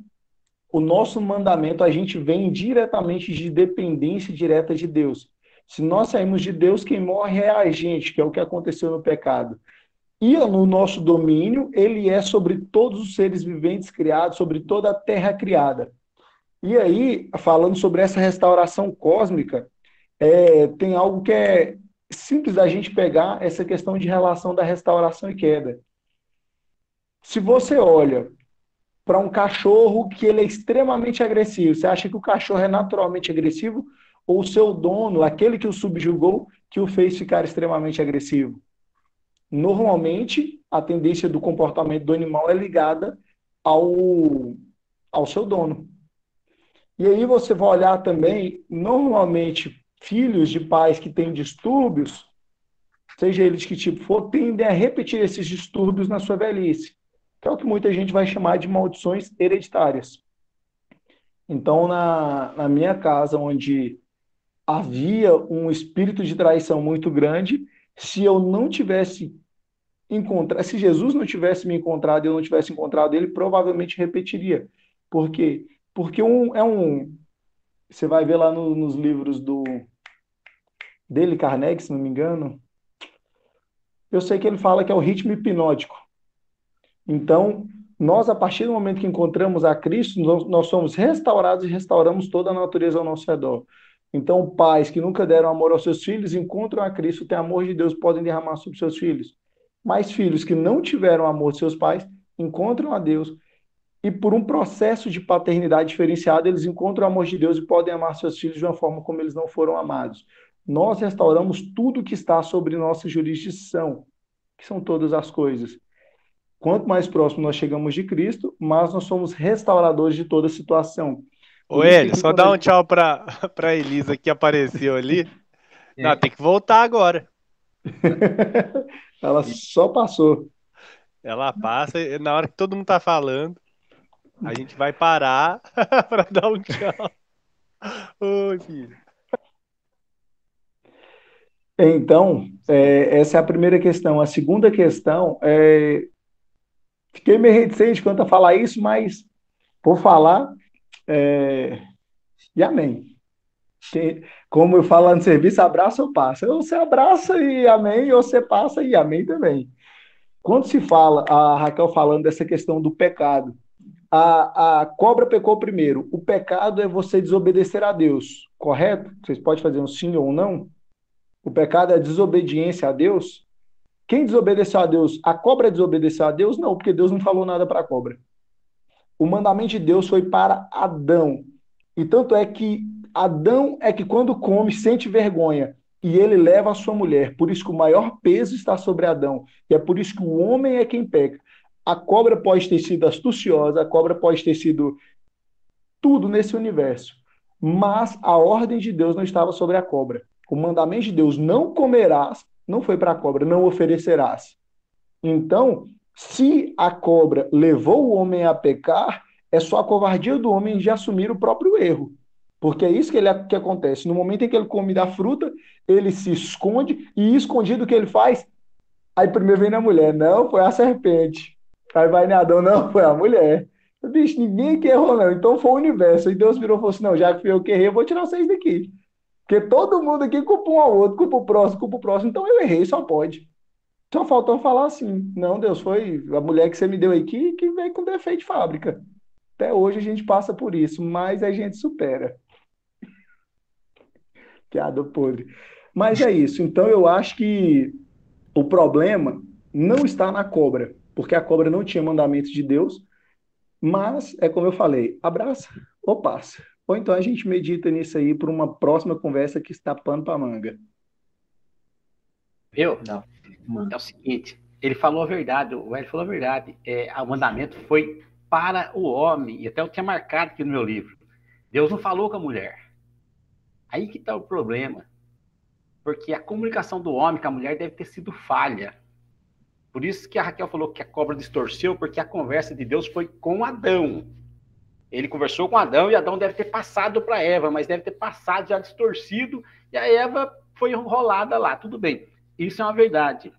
o nosso mandamento, a gente vem diretamente de dependência direta de Deus. Se nós saímos de Deus, quem morre é a gente, que é o que aconteceu no pecado. E no nosso domínio, ele é sobre todos os seres viventes criados, sobre toda a terra criada. E aí, falando sobre essa restauração cósmica, é, tem algo que é simples da gente pegar essa questão de relação da restauração e queda. Se você olha para um cachorro que ele é extremamente agressivo, você acha que o cachorro é naturalmente agressivo ou o seu dono, aquele que o subjugou, que o fez ficar extremamente agressivo? Normalmente, a tendência do comportamento do animal é ligada ao, ao seu dono. E aí você vai olhar também, normalmente, filhos de pais que têm distúrbios, seja eles que tipo for, tendem a repetir esses distúrbios na sua velhice, que é o que muita gente vai chamar de maldições hereditárias. Então, na, na minha casa, onde havia um espírito de traição muito grande, se eu não tivesse encontrado, se Jesus não tivesse me encontrado e eu não tivesse encontrado ele, provavelmente repetiria. Por quê? Porque um, é um, você vai ver lá no, nos livros do dele, Carnegie, se não me engano. Eu sei que ele fala que é o ritmo hipnótico. Então, nós, a partir do momento que encontramos a Cristo, nós, nós somos restaurados e restauramos toda a natureza ao nosso redor. Então, pais que nunca deram amor aos seus filhos encontram a Cristo, têm amor de Deus, podem derramar sobre seus filhos. Mas filhos que não tiveram amor de seus pais encontram a Deus e por um processo de paternidade diferenciada, eles encontram o amor de Deus e podem amar seus filhos de uma forma como eles não foram amados. Nós restauramos tudo que está sobre nossa jurisdição, que são todas as coisas. Quanto mais próximo nós chegamos de Cristo, mais nós somos restauradores de toda situação. Ô, Hélio, só dá um tchau para a Elisa que apareceu ali. É. Não, tem que voltar agora. Ela só passou. Ela passa na hora que todo mundo tá falando. A gente vai parar para dar um tchau. Oi, filho. Então, é, essa é a primeira questão. A segunda questão é Fiquei meio reticente quanto a falar isso, mas vou falar. É... E amém. Como eu falo no serviço, abraça ou passa. Ou você abraça e amém, ou você passa e amém também. Quando se fala, a Raquel falando dessa questão do pecado, a, a cobra pecou primeiro. O pecado é você desobedecer a Deus, correto? Vocês podem fazer um sim ou um não? O pecado é desobediência a Deus? Quem desobedeceu a Deus? A cobra desobedeceu a Deus? Não, porque Deus não falou nada para a cobra. O mandamento de Deus foi para Adão. E tanto é que Adão é que quando come sente vergonha e ele leva a sua mulher. Por isso que o maior peso está sobre Adão. E é por isso que o homem é quem peca. A cobra pode ter sido astuciosa, a cobra pode ter sido tudo nesse universo. Mas a ordem de Deus não estava sobre a cobra. O mandamento de Deus, não comerás, não foi para a cobra, não oferecerás. Então, se a cobra levou o homem a pecar, é só a covardia do homem de assumir o próprio erro. Porque é isso que, ele, que acontece. No momento em que ele come da fruta, ele se esconde, e escondido o que ele faz? Aí primeiro vem na mulher, não, foi a serpente. Aí vai na Adão, não, foi a mulher. Bicho, ninguém que errou, não. Então foi o universo. E Deus virou e falou assim: não, já que fui eu que errei, eu vou tirar vocês daqui. Porque todo mundo aqui culpa um ao outro, culpa o próximo, culpa o próximo. Então eu errei, só pode. Só faltou falar assim: não, Deus, foi a mulher que você me deu aqui que veio com defeito de fábrica. Até hoje a gente passa por isso, mas a gente supera. Piada podre. Mas é isso. Então eu acho que o problema não está na cobra, porque a cobra não tinha mandamento de Deus, mas é como eu falei, abraça ou passa. Ou então a gente medita nisso aí para uma próxima conversa que está pano para manga. Viu? Não. É o seguinte, ele falou a verdade, o Hélio falou a verdade. É, o mandamento foi para o homem, e até eu tinha marcado aqui no meu livro. Deus não falou com a mulher. Aí que está o problema. Porque a comunicação do homem com a mulher deve ter sido falha. Por isso que a Raquel falou que a cobra distorceu, porque a conversa de Deus foi com Adão. Ele conversou com Adão e Adão deve ter passado para Eva, mas deve ter passado já distorcido e a Eva foi enrolada lá. Tudo bem, isso é uma verdade.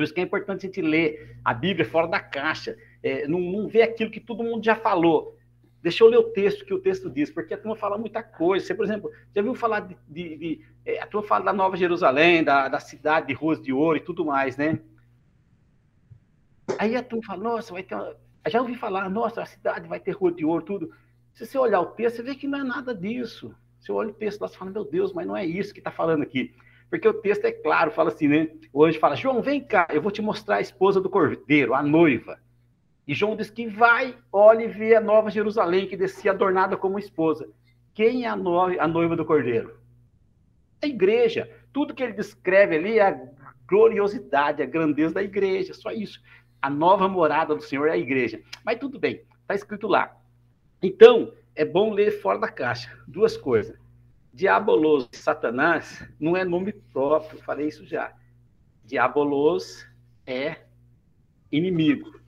Por isso que é importante a gente ler a Bíblia fora da caixa, é, não, não ver aquilo que todo mundo já falou. Deixa eu ler o texto que o texto diz, porque a turma fala muita coisa. Você, por exemplo, já viu falar de. de, de é, a turma fala da Nova Jerusalém, da, da cidade de ruas de ouro e tudo mais, né? Aí a turma fala, nossa, vai ter uma já ouvi falar, nossa, a cidade vai ter rua de ouro, tudo. Se você olhar o texto, você vê que não é nada disso. Você olha o texto lá, você fala, meu Deus, mas não é isso que está falando aqui. Porque o texto é claro, fala assim, né? Hoje fala, João, vem cá, eu vou te mostrar a esposa do cordeiro, a noiva. E João diz que vai, olha e vê a nova Jerusalém, que descia adornada como esposa. Quem é a, noiva, a noiva do cordeiro? A igreja. Tudo que ele descreve ali é a gloriosidade, a grandeza da igreja, só isso a nova morada do Senhor é a igreja. Mas tudo bem, está escrito lá. Então, é bom ler fora da caixa. Duas coisas. Diabolos, Satanás, não é nome próprio, falei isso já. Diabolos é inimigo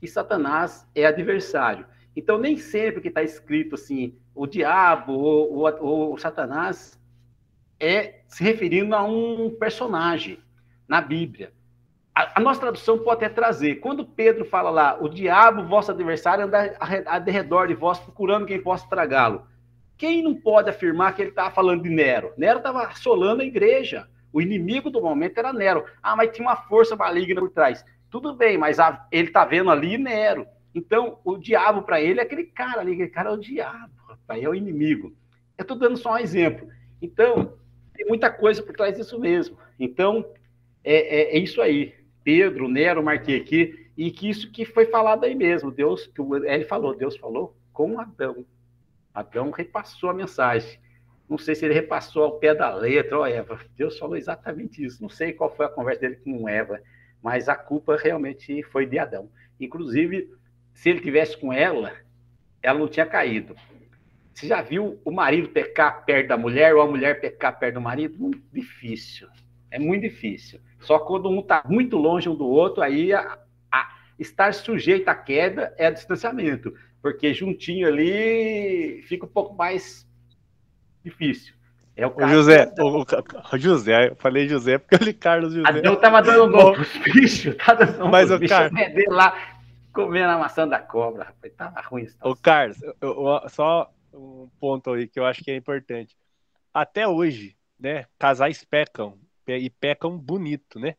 e Satanás é adversário. Então, nem sempre que está escrito assim, o diabo ou, ou Satanás é se referindo a um personagem na Bíblia. A, a, nossa tradução pode até trazer. Quando Pedro fala lá, o diabo, vosso adversário, anda a, a, de redor de vós, procurando quem possa tragá-lo. Quem não pode afirmar que ele estava falando de Nero? Nero estava assolando a igreja. O inimigo do momento era Nero. Ah, mas tinha uma força maligna por trás. Tudo bem, mas a, ele está vendo ali Nero. Então, o diabo para ele é aquele cara ali, aquele cara é o diabo, é o inimigo. Eu estou dando só um exemplo. Então, tem muita coisa por trás disso mesmo. Então, é, é, é isso aí. Pedro, Nero, marquei aqui, e que isso que foi falado aí mesmo, Deus, que ele falou, Deus falou com Adão. Adão repassou a mensagem. Não sei se ele repassou ao pé da letra, ó Eva, Deus falou exatamente isso. Não sei qual foi a conversa dele com Eva, mas a culpa realmente foi de Adão. Inclusive, se ele tivesse com ela, ela não tinha caído. Você já viu o marido pecar perto da mulher ou a mulher pecar perto do marido? Muito difícil. É muito difícil. Só quando um está muito longe um do outro, aí a, a, estar sujeito à queda é distanciamento, porque juntinho ali fica um pouco mais difícil. É o caso José, o, o, José, eu falei José porque eu li Carlos José. Eu tava dando nome pros bichos, tá dando Mas o Carlos, lá. Comendo a maçã da cobra, rapaz. Tava ruim isso. Ô, Carlos, eu- eu- só um ponto aí que eu acho que é importante. Até hoje, né, casais pecam, pe- e pecam bonito, né?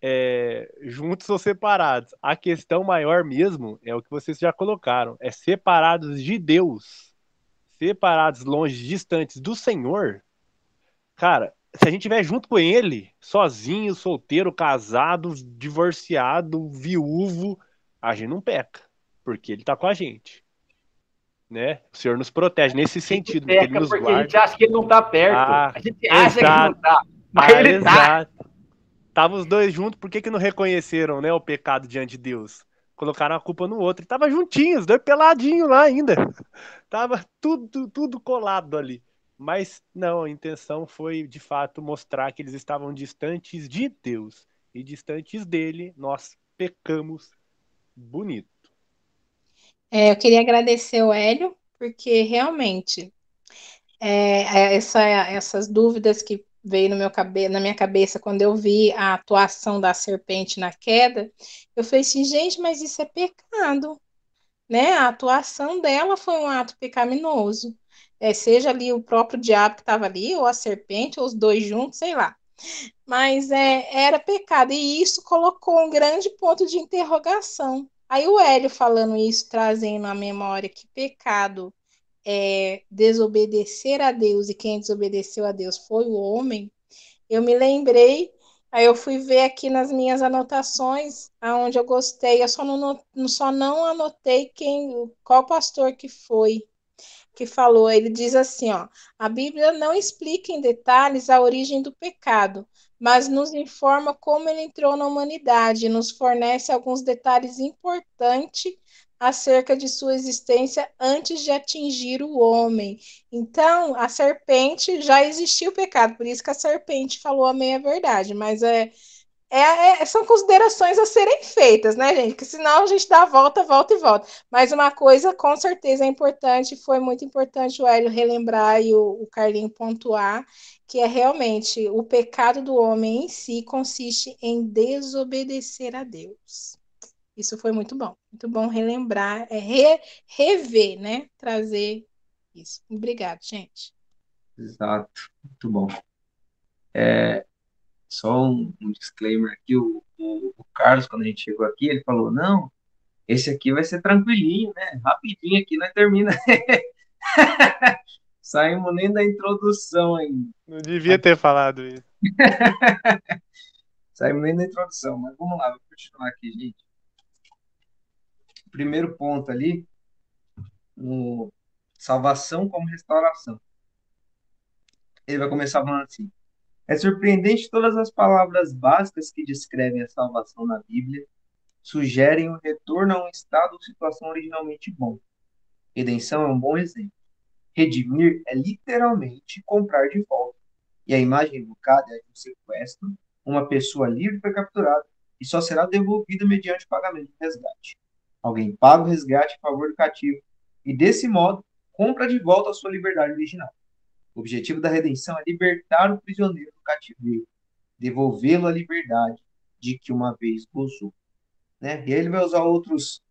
É, juntos ou separados. A questão maior mesmo é o que vocês já colocaram, é separados de Deus, separados longe, distantes do Senhor. Cara, se a gente estiver junto com ele, sozinho, solteiro, casado, divorciado, viúvo, a gente não peca, porque ele tá com a gente. Né? O Senhor nos protege nesse sentido, ele Peca nos porque a gente guarda. acha que ele não tá perto. Ah, a gente acha que exato. não tá. Mas Ah, ele tá. Tava os dois juntos, por que, que não reconheceram né, o pecado diante de Deus? Colocaram a culpa no outro. E tava juntinhos, dois peladinhos lá ainda. Tava tudo, tudo colado ali. Mas não, a intenção foi de fato mostrar que eles estavam distantes de Deus. E distantes dele, nós pecamos bonito. É, eu queria agradecer o Hélio, porque realmente é, essa, essas dúvidas que veio no meu cabe na minha cabeça quando eu vi a atuação da serpente na queda, eu falei assim, gente, mas isso é pecado, né? A atuação dela foi um ato pecaminoso. É, seja ali o próprio diabo que estava ali, ou a serpente, ou os dois juntos, sei lá. Mas é, era pecado, e isso colocou um grande ponto de interrogação. Aí o Hélio falando isso, trazendo à memória que pecado é desobedecer a Deus, e quem desobedeceu a Deus foi o homem, eu me lembrei, aí eu fui ver aqui nas minhas anotações, aonde eu gostei, eu só não, só não anotei quem, qual pastor que foi que falou, ele diz assim, ó, a Bíblia não explica em detalhes a origem do pecado, mas nos informa como ele entrou na humanidade, nos fornece alguns detalhes importantes acerca de sua existência antes de atingir o homem. Então, a serpente já existia o pecado, por isso que a serpente falou a meia verdade, mas é é, é, são considerações a serem feitas, né, gente? Porque senão a gente dá volta, volta e volta. Mas uma coisa com certeza é importante, foi muito importante o Hélio relembrar e o, o Carlinho pontuar, que é realmente o pecado do homem em si consiste em desobedecer a Deus. Isso foi muito bom. Muito bom relembrar, é re, rever, né? Trazer isso. Obrigado, gente. Exato, muito bom. É, só um, um disclaimer aqui, o, o, o, Carlos, quando a gente chegou aqui, ele falou, não, esse aqui vai ser tranquilinho, né? Rapidinho aqui, nós termina. Saímos nem da introdução ainda. Não devia ter falado isso. Saímos nem da introdução, mas vamos lá, vou continuar aqui, gente. Primeiro ponto ali, no salvação como restauração. Ele vai começar falando assim, é surpreendente todas as palavras básicas que descrevem a salvação na Bíblia sugerem o retorno a um estado ou situação originalmente bom. Redenção é um bom exemplo. Redimir é literalmente comprar de volta. E a imagem evocada é de um sequestro, uma pessoa livre foi capturada e só será devolvida mediante pagamento de resgate. Alguém paga o resgate em favor do cativo e, desse modo, compra de volta a sua liberdade original. O objetivo da redenção é libertar o prisioneiro do cativeiro, devolvê-lo à liberdade de que uma vez gozou. Né? E aí ele vai usar outros,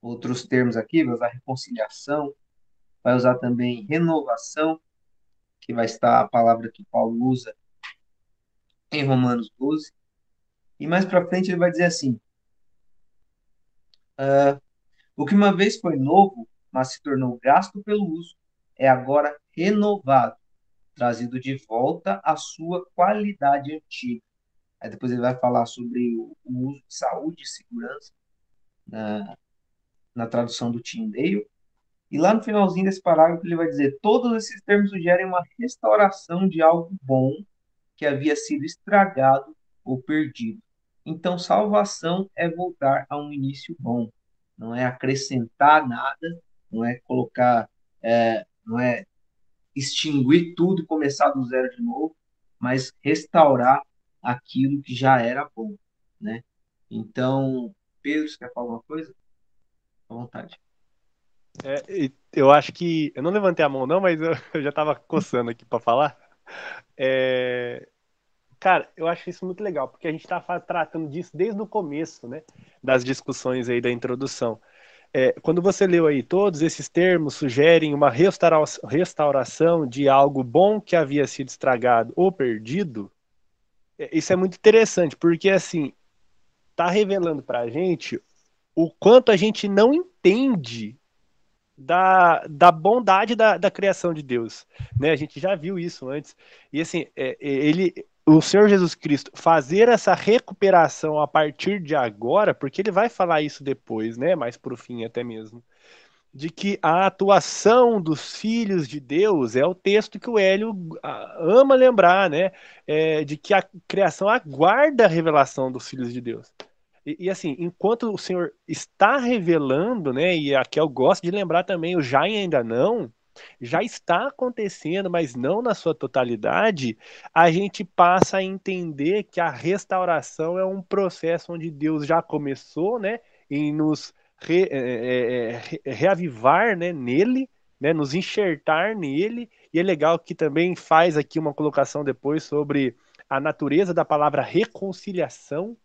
outros termos aqui, vai usar reconciliação, vai usar também renovação, que vai estar a palavra que Paulo usa em Romanos 12. E mais para frente ele vai dizer assim: o que uma vez foi novo, mas se tornou gasto pelo uso, é agora renovado, trazido de volta à sua qualidade antiga. Aí depois ele vai falar sobre o, o uso de saúde e segurança na, na tradução do Tyndale. E lá no finalzinho desse parágrafo ele vai dizer: todos esses termos sugerem uma restauração de algo bom que havia sido estragado ou perdido. Então, salvação é voltar a um início bom, não é acrescentar nada, não é colocar, é, não é extinguir tudo e começar do zero de novo, mas restaurar aquilo que já era bom, né? Então, Pedro, você quer falar alguma coisa? À vontade. É, eu acho que. Eu não levantei a mão, não, mas eu, eu já estava coçando aqui para falar. É, Cara, eu acho isso muito legal, porque a gente está tratando disso desde o começo, né? Das discussões aí da introdução. É, quando você leu aí, todos esses termos sugerem uma restauração de algo bom que havia sido estragado ou perdido. É, isso é muito interessante, porque assim, está revelando para a gente o quanto a gente não entende da, da bondade da, da criação de Deus. Né? A gente já viu isso antes. E assim, é, é ele, o Senhor Jesus Cristo fazer essa recuperação a partir de agora, porque ele vai falar isso depois, né? Mais pro fim até mesmo. De que a atuação dos filhos de Deus é o texto que o Hélio ah, ama lembrar, né? É, de que a criação aguarda a revelação dos filhos de Deus. E, e, assim, enquanto o Senhor está revelando, né? E aqui eu gosto de lembrar também, o já e ainda não, já está acontecendo, mas não na sua totalidade, a gente passa a entender que a restauração é um processo onde Deus já começou, né, em nos re, é, é, reavivar, né, nele, né, nos enxertar nele, e é legal que também faz aqui uma colocação depois sobre a natureza da palavra reconciliação,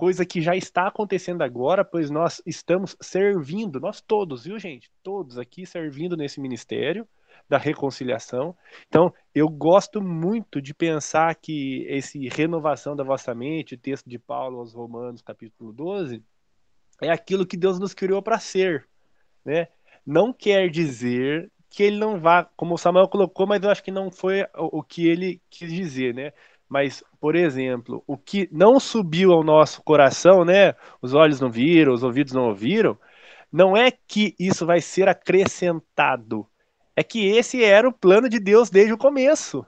coisa que já está acontecendo agora, pois nós estamos servindo, nós todos, viu, gente? Todos aqui servindo nesse ministério da reconciliação. Então, eu gosto muito de pensar que esse renovação da vossa mente, o texto de Paulo aos Romanos, capítulo 12, é aquilo que Deus nos criou para ser, né? Não quer dizer que ele não vá, como o Samuel colocou, mas eu acho que não foi o que ele quis dizer, né? Mas, por exemplo, o que não subiu ao nosso coração, né? Os olhos não viram, os ouvidos não ouviram, não é que isso vai ser acrescentado. É que esse era o plano de Deus desde o começo.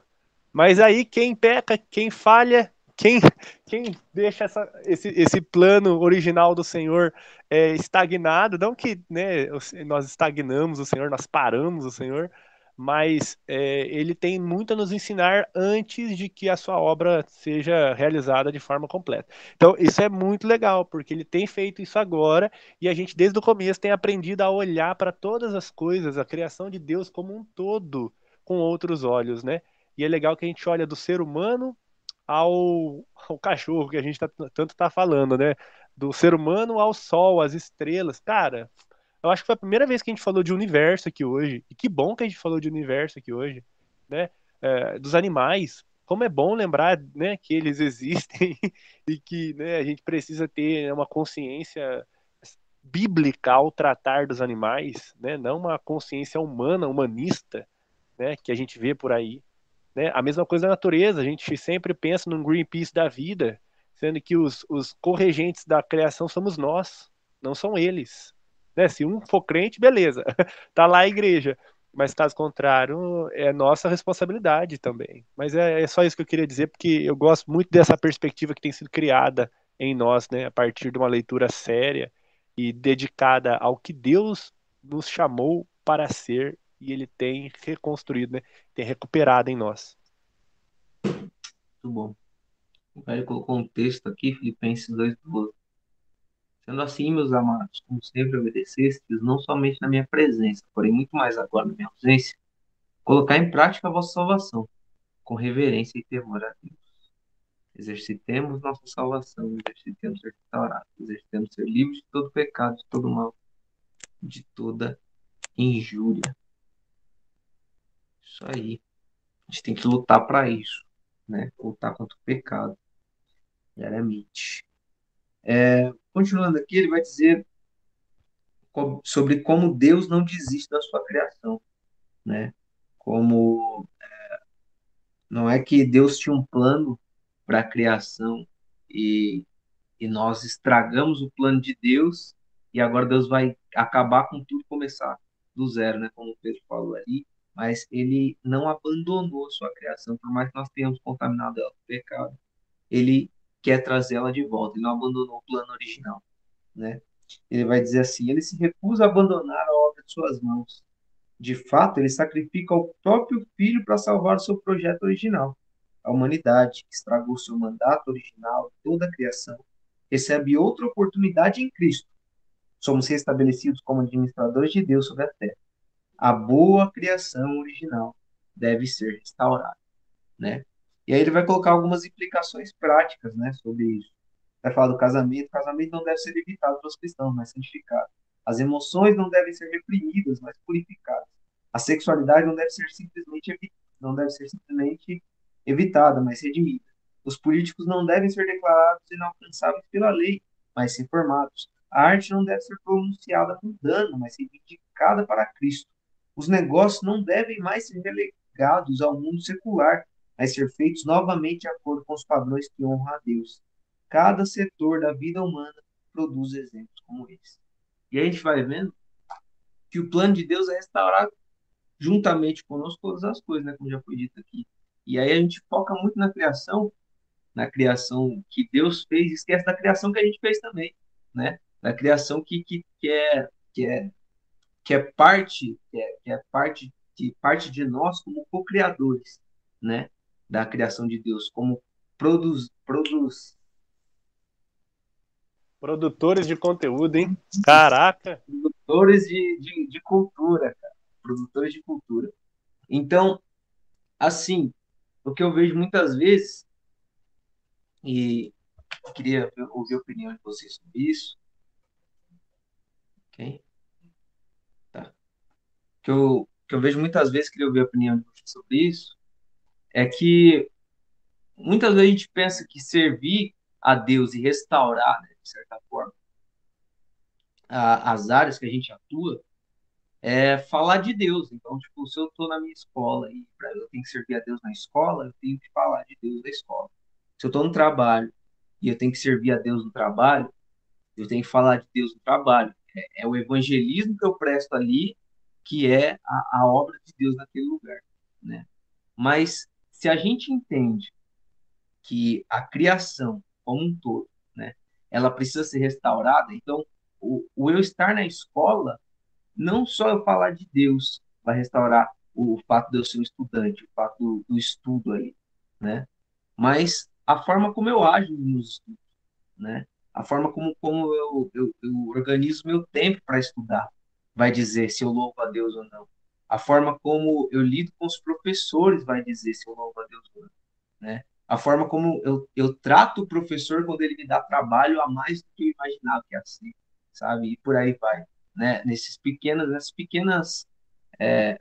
Mas aí quem peca, quem falha, quem, quem deixa essa, esse, esse plano original do Senhor é, estagnado, não que né, nós estagnamos o Senhor, nós paramos o Senhor, mas é, ele tem muito a nos ensinar antes de que a sua obra seja realizada de forma completa. Então, isso é muito legal, porque ele tem feito isso agora e a gente, desde o começo, tem aprendido a olhar para todas as coisas, a criação de Deus como um todo, com outros olhos, né? E é legal que a gente olha do ser humano ao, ao cachorro, que a gente tá, tanto está falando, né? Do ser humano ao sol, às estrelas. Cara, eu acho que foi a primeira vez que a gente falou de universo aqui hoje. E que bom que a gente falou de universo aqui hoje, né? É, dos animais. Como é bom lembrar, né, que eles existem e que, né, a gente precisa ter uma consciência bíblica ao tratar dos animais, né? Não uma consciência humana, humanista, né, que a gente vê por aí. Né? A mesma coisa da natureza, a gente sempre pensa no Greenpeace da vida, sendo que os, os corregentes da criação somos nós, não são eles. Né? Se um for crente, beleza, tá lá a igreja. Mas caso contrário, é nossa responsabilidade também. Mas é, é, só isso que eu queria dizer, porque eu gosto muito dessa perspectiva que tem sido criada em nós, né, a partir de uma leitura séria e dedicada ao que Deus nos chamou para ser e Ele tem reconstruído, né, tem recuperado em nós. Muito bom. O Velho colocou um texto aqui, Filipenses 2,12. Sendo assim, meus amados, como sempre obedecestes, não somente na minha presença, porém muito mais agora na minha ausência, colocar em prática a vossa salvação, com reverência e temor a Deus. Exercitemos nossa salvação, exercitemos ser restaurados, exercitemos ser livres de todo pecado, de todo mal, de toda injúria. Isso aí. A gente tem que lutar para isso, né? Lutar contra o pecado diariamente. É, continuando aqui, ele vai dizer sobre como Deus não desiste da sua criação, né? Como é, não é que Deus tinha um plano para a criação e, e nós estragamos o plano de Deus e agora Deus vai acabar com tudo, começar do zero, né? Como o Pedro falou ali, mas ele não abandonou a sua criação, por mais que nós tenhamos contaminado ela com pecado, ele quer trazê-la de volta. Ele não abandonou o plano original, né? Ele vai dizer assim: ele se recusa a abandonar a obra de suas mãos. De fato, ele sacrifica o próprio filho para salvar o seu projeto original. A humanidade, que estragou seu mandato original, toda a criação, recebe outra oportunidade em Cristo. Somos restabelecidos como administradores de Deus sobre a terra. A boa criação original deve ser restaurada, né? E aí ele vai colocar algumas implicações práticas, né, sobre isso. Vai falar do casamento. O casamento não deve ser evitado pelos cristãos, mas santificado. As emoções não devem ser reprimidas, mas purificadas. A sexualidade não deve ser simplesmente não deve ser simplesmente evitada, mas redimida. Os políticos não devem ser declarados inalcançáveis pela lei, mas reformados. A arte não deve ser pronunciada mudando, mas reivindicada para Cristo. Os negócios não devem mais ser relegados ao mundo secular, mas ser feitos novamente de acordo com os padrões que honram a Deus. Cada setor da vida humana produz exemplos como esse. E a gente vai vendo que o plano de Deus é restaurar juntamente conosco todas as coisas, né, como já foi dito aqui. E aí a gente foca muito na criação, na criação que Deus fez, esquece da criação que a gente fez também, né? Da criação que, que, que é que é que é parte que é, que é parte que parte de nós como co-criadores, né? Da criação de Deus, como produz produz Produtores de conteúdo, hein? Caraca! Produtores de, de, de cultura, cara produtores de cultura. Então, assim, o que eu vejo muitas vezes, e queria ouvir a opinião de vocês sobre isso. Ok? Tá. Que eu, que eu vejo muitas vezes, queria ouvir a opinião de vocês sobre isso, é que muitas vezes a gente pensa que servir a Deus e restaurar, né, de certa forma, a, as áreas que a gente atua, é falar de Deus. Então, tipo, se eu estou na minha escola e eu tenho que servir a Deus na escola, eu tenho que falar de Deus na escola. Se eu estou no trabalho e eu tenho que servir a Deus no trabalho, eu tenho que falar de Deus no trabalho. É, é o evangelismo que eu presto ali que é a, a obra de Deus naquele lugar, né? Mas se a gente entende que a criação como um todo, né, ela precisa ser restaurada, então o, o eu estar na escola não só eu falar de Deus vai restaurar o fato de eu ser um estudante, o fato do, do estudo aí, né? Mas a forma como eu ajo nos estudos, né? A forma como, como eu, eu, eu organizo meu tempo para estudar vai dizer se eu louvo a Deus ou não. A forma como eu lido com os professores vai dizer se eu louvo a Deus ou não, né? A forma como eu, eu trato o professor quando ele me dá trabalho a mais do que eu imaginava que ia ser, sabe? E por aí vai né, nesses pequenas, nessas pequenas é,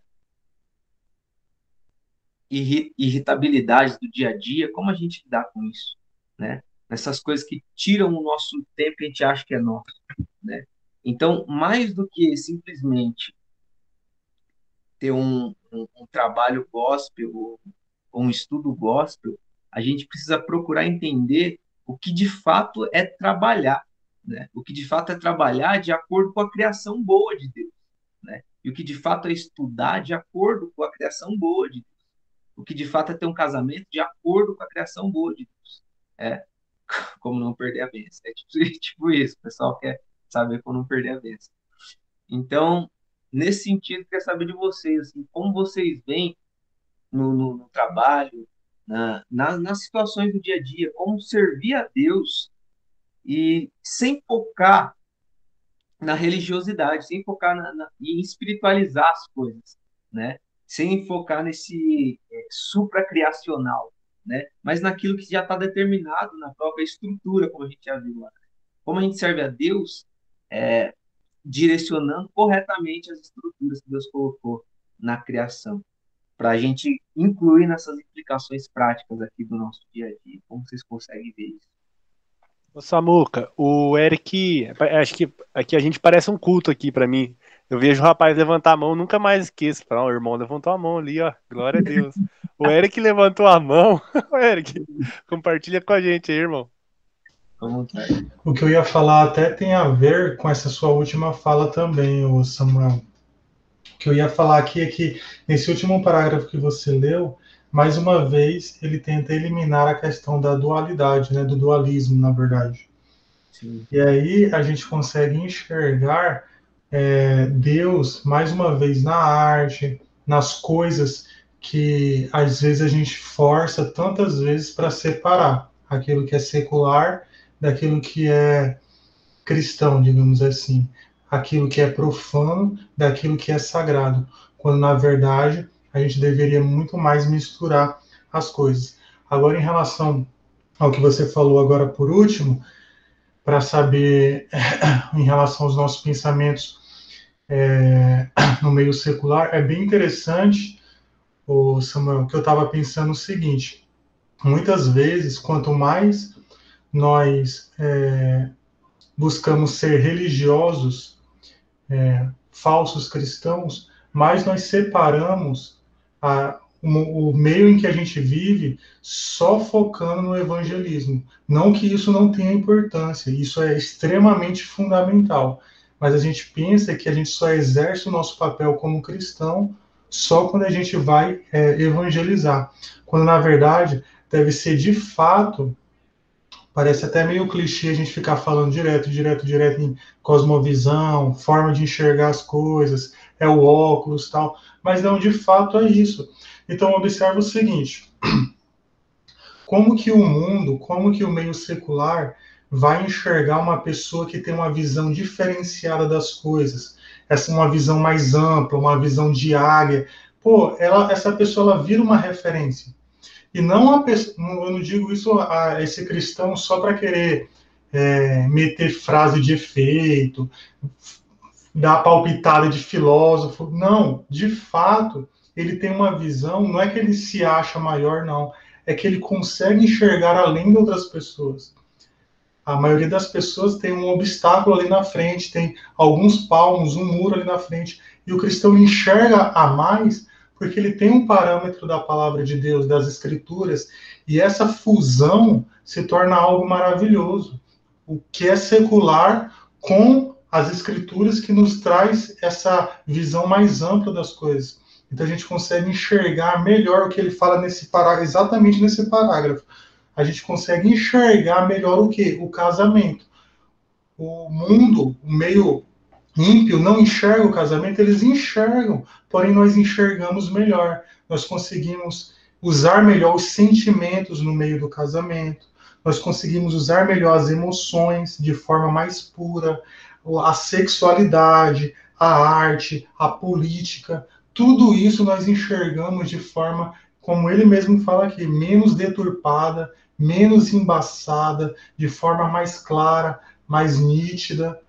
irritabilidades do dia a dia, como a gente lidar com isso, né? Nessas coisas que tiram o nosso tempo e a gente acha que é nosso, né? Então, mais do que simplesmente ter um, um, um trabalho gospel ou um estudo gospel, a gente precisa procurar entender o que de fato é trabalhar né? O que de fato é trabalhar de acordo com a criação boa de Deus, né? E o que de fato é estudar de acordo com a criação boa de Deus. O que de fato é ter um casamento de acordo com a criação boa de Deus. É como não perder a bênção. É tipo, tipo isso, o pessoal quer saber como não perder a bênção. Então, nesse sentido, quer saber de vocês, assim, como vocês veem no, no, no trabalho, na, na, nas situações do dia a dia, como servir a Deus e sem focar na religiosidade, sem focar na, na, em espiritualizar as coisas, né? Sem focar nesse é, supracriacional, né? Mas naquilo que já está determinado na própria estrutura, como a gente já viu lá. Como a gente serve a Deus, é, direcionando corretamente as estruturas que Deus colocou na criação, para a gente incluir nessas implicações práticas aqui do nosso dia a dia. Como vocês conseguem ver isso? Ô Samuca, o Eric, acho que aqui a gente parece um culto aqui para mim. Eu vejo o rapaz levantar a mão, nunca mais esqueço. Fala, o irmão levantou a mão ali, ó. Glória a Deus. O Eric levantou a mão. Eric, compartilha com a gente aí, irmão. O que eu ia falar até tem a ver com essa sua última fala também, o Samuel. O que eu ia falar aqui é que nesse último parágrafo que você leu, mais uma vez, ele tenta eliminar a questão da dualidade, né, do dualismo, na verdade. Sim. E aí a gente consegue enxergar é, Deus, mais uma vez, na arte, nas coisas que às vezes a gente força tantas vezes para separar aquilo que é secular daquilo que é cristão, digamos assim, aquilo que é profano daquilo que é sagrado, quando na verdade a gente deveria muito mais misturar as coisas. Agora, em relação ao que você falou agora por último, para saber em relação aos nossos pensamentos é, no meio secular, é bem interessante, o Samuel, que eu estava pensando o seguinte: muitas vezes, quanto mais nós é, buscamos ser religiosos, é, falsos cristãos, mais nós separamos a, o, o meio em que a gente vive só focando no evangelismo. Não que isso não tenha importância, isso é extremamente fundamental. Mas a gente pensa que a gente só exerce o nosso papel como cristão só quando a gente vai é, evangelizar. Quando na verdade deve ser de fato Parece até meio clichê a gente ficar falando direto, direto, direto em cosmovisão, forma de enxergar as coisas, é o óculos tal, mas não, de fato é isso. Então observa o seguinte: como que o mundo, como que o meio secular vai enxergar uma pessoa que tem uma visão diferenciada das coisas, essa uma visão mais ampla, uma visão diária. Pô, ela, essa pessoa ela vira uma referência. E não a eu não digo isso a esse cristão só para querer é, meter frase de efeito, dar palpitada de filósofo. Não, de fato, ele tem uma visão, não é que ele se acha maior, não. É que ele consegue enxergar além de outras pessoas. A maioria das pessoas tem um obstáculo ali na frente, tem alguns palmos, um muro ali na frente. E o cristão enxerga a mais porque ele tem um parâmetro da palavra de Deus, das escrituras, e essa fusão se torna algo maravilhoso. O que é secular com as escrituras que nos traz essa visão mais ampla das coisas. Então a gente consegue enxergar melhor o que ele fala nesse parágrafo, exatamente nesse parágrafo. A gente consegue enxergar melhor o que? O casamento. O mundo, o meio ímpio não enxerga o casamento, eles enxergam, porém nós enxergamos melhor. Nós conseguimos usar melhor os sentimentos no meio do casamento, nós conseguimos usar melhor as emoções de forma mais pura, a sexualidade, a arte, a política, tudo isso nós enxergamos de forma, como ele mesmo fala aqui, menos deturpada, menos embaçada, de forma mais clara, mais nítida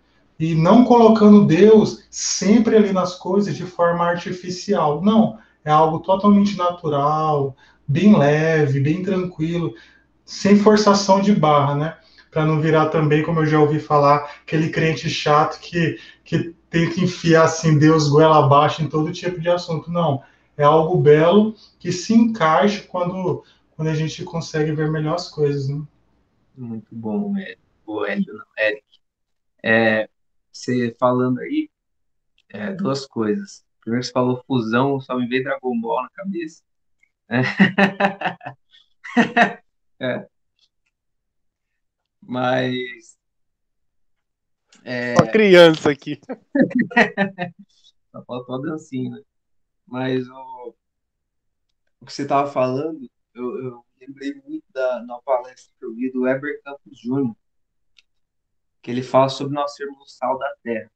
e não colocando Deus sempre ali nas coisas de forma artificial. Não, é algo totalmente natural, bem leve, bem tranquilo, sem forçação de barra, né? Para não virar também, como eu já ouvi falar, aquele crente chato que, que tenta enfiar assim Deus goela abaixo em todo tipo de assunto. Não, é algo belo que se encaixa quando, quando a gente consegue ver melhor as coisas, né? Muito bom, Eric. É, você falando aí, é, duas coisas. Primeiro você falou fusão, só me veio Dragon Ball na cabeça. É. Mas. É... Só criança aqui. Só faltou a dancinha, né? Mas o, o que você estava falando, eu, eu, lembrei muito da na palestra que eu vi do Weber Campos Júnior que ele fala sobre nós sermos o sal da terra.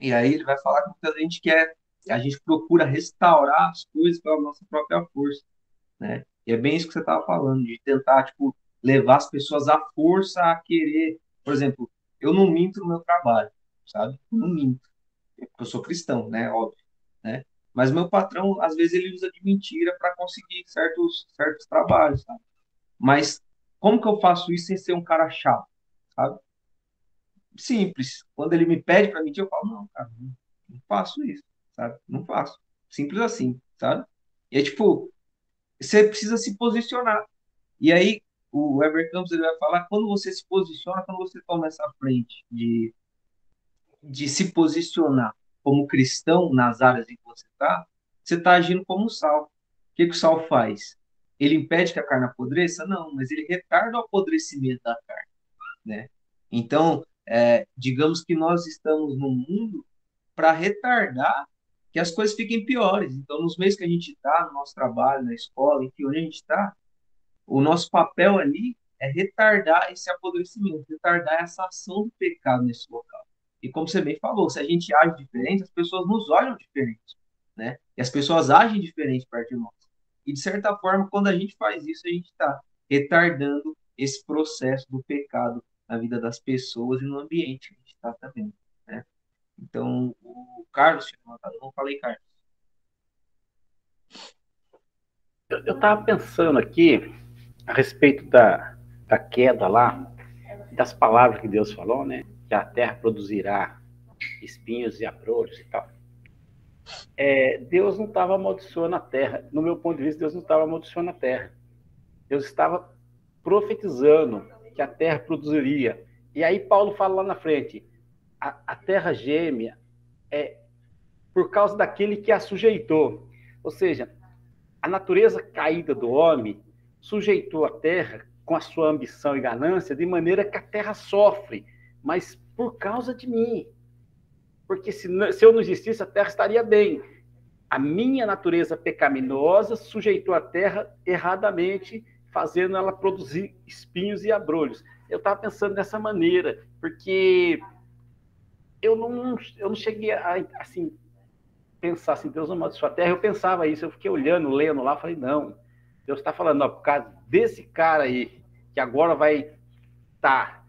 E aí ele vai falar que a gente quer, a gente procura restaurar as coisas pela nossa própria força, né? E é bem isso que você estava falando, de tentar, tipo, levar as pessoas à força a querer, por exemplo, eu não minto no meu trabalho, sabe? Não minto. Eu sou cristão, né? Óbvio, né? Mas meu patrão, às vezes, ele usa de mentira para conseguir certos, certos trabalhos, sabe? Mas como que eu faço isso sem ser um cara chato? Simples. Quando ele me pede para mentir, eu falo, não, cara, não faço isso, sabe? Não faço. Simples assim, sabe? E é tipo, você precisa se posicionar. E aí, o Weber Campos ele vai falar quando você se posiciona, quando você toma essa frente de, de se posicionar como cristão nas áreas em que você está, você está agindo como sal. O que, que o sal faz? Ele impede que a carne apodreça? Não, mas ele retarda o apodrecimento da carne né? Então, é, digamos que nós estamos no mundo para retardar que as coisas fiquem piores. Então, nos meios que a gente está, no nosso trabalho, na escola, que onde a gente está, o nosso papel ali é retardar esse apodrecimento, retardar essa ação do pecado nesse local. E como você bem falou, se a gente age diferente, as pessoas nos olham diferente, né? E as pessoas agem diferente perto de nós. E, de certa forma, quando a gente faz isso, a gente está retardando esse processo do pecado na vida das pessoas e no ambiente que a gente está também. Né? Então, o Carlos não falei, Carlos. Eu estava pensando aqui a respeito da, da queda lá, das palavras que Deus falou, né? Que a terra produzirá espinhos e abrolhos e tal. É, Deus não estava amaldiçoando a terra. No meu ponto de vista, Deus não estava amaldiçoando a terra. Deus estava profetizando que a terra produziria. E aí Paulo fala lá na frente, a, a terra gêmea é por causa daquele que a sujeitou. Ou seja, a natureza caída do homem sujeitou a terra com a sua ambição e ganância de maneira que a terra sofre, mas por causa de mim. Porque se, se eu não existisse, a terra estaria bem. A minha natureza pecaminosa sujeitou a terra erradamente, fazendo ela produzir espinhos e abrolhos. Eu estava pensando dessa maneira, porque eu não, eu não cheguei a assim, pensar assim, Deus amaldiçoou a terra. Eu pensava isso, eu fiquei olhando, lendo lá, falei, não, Deus está falando, ó, por causa desse cara aí, que agora vai estar tá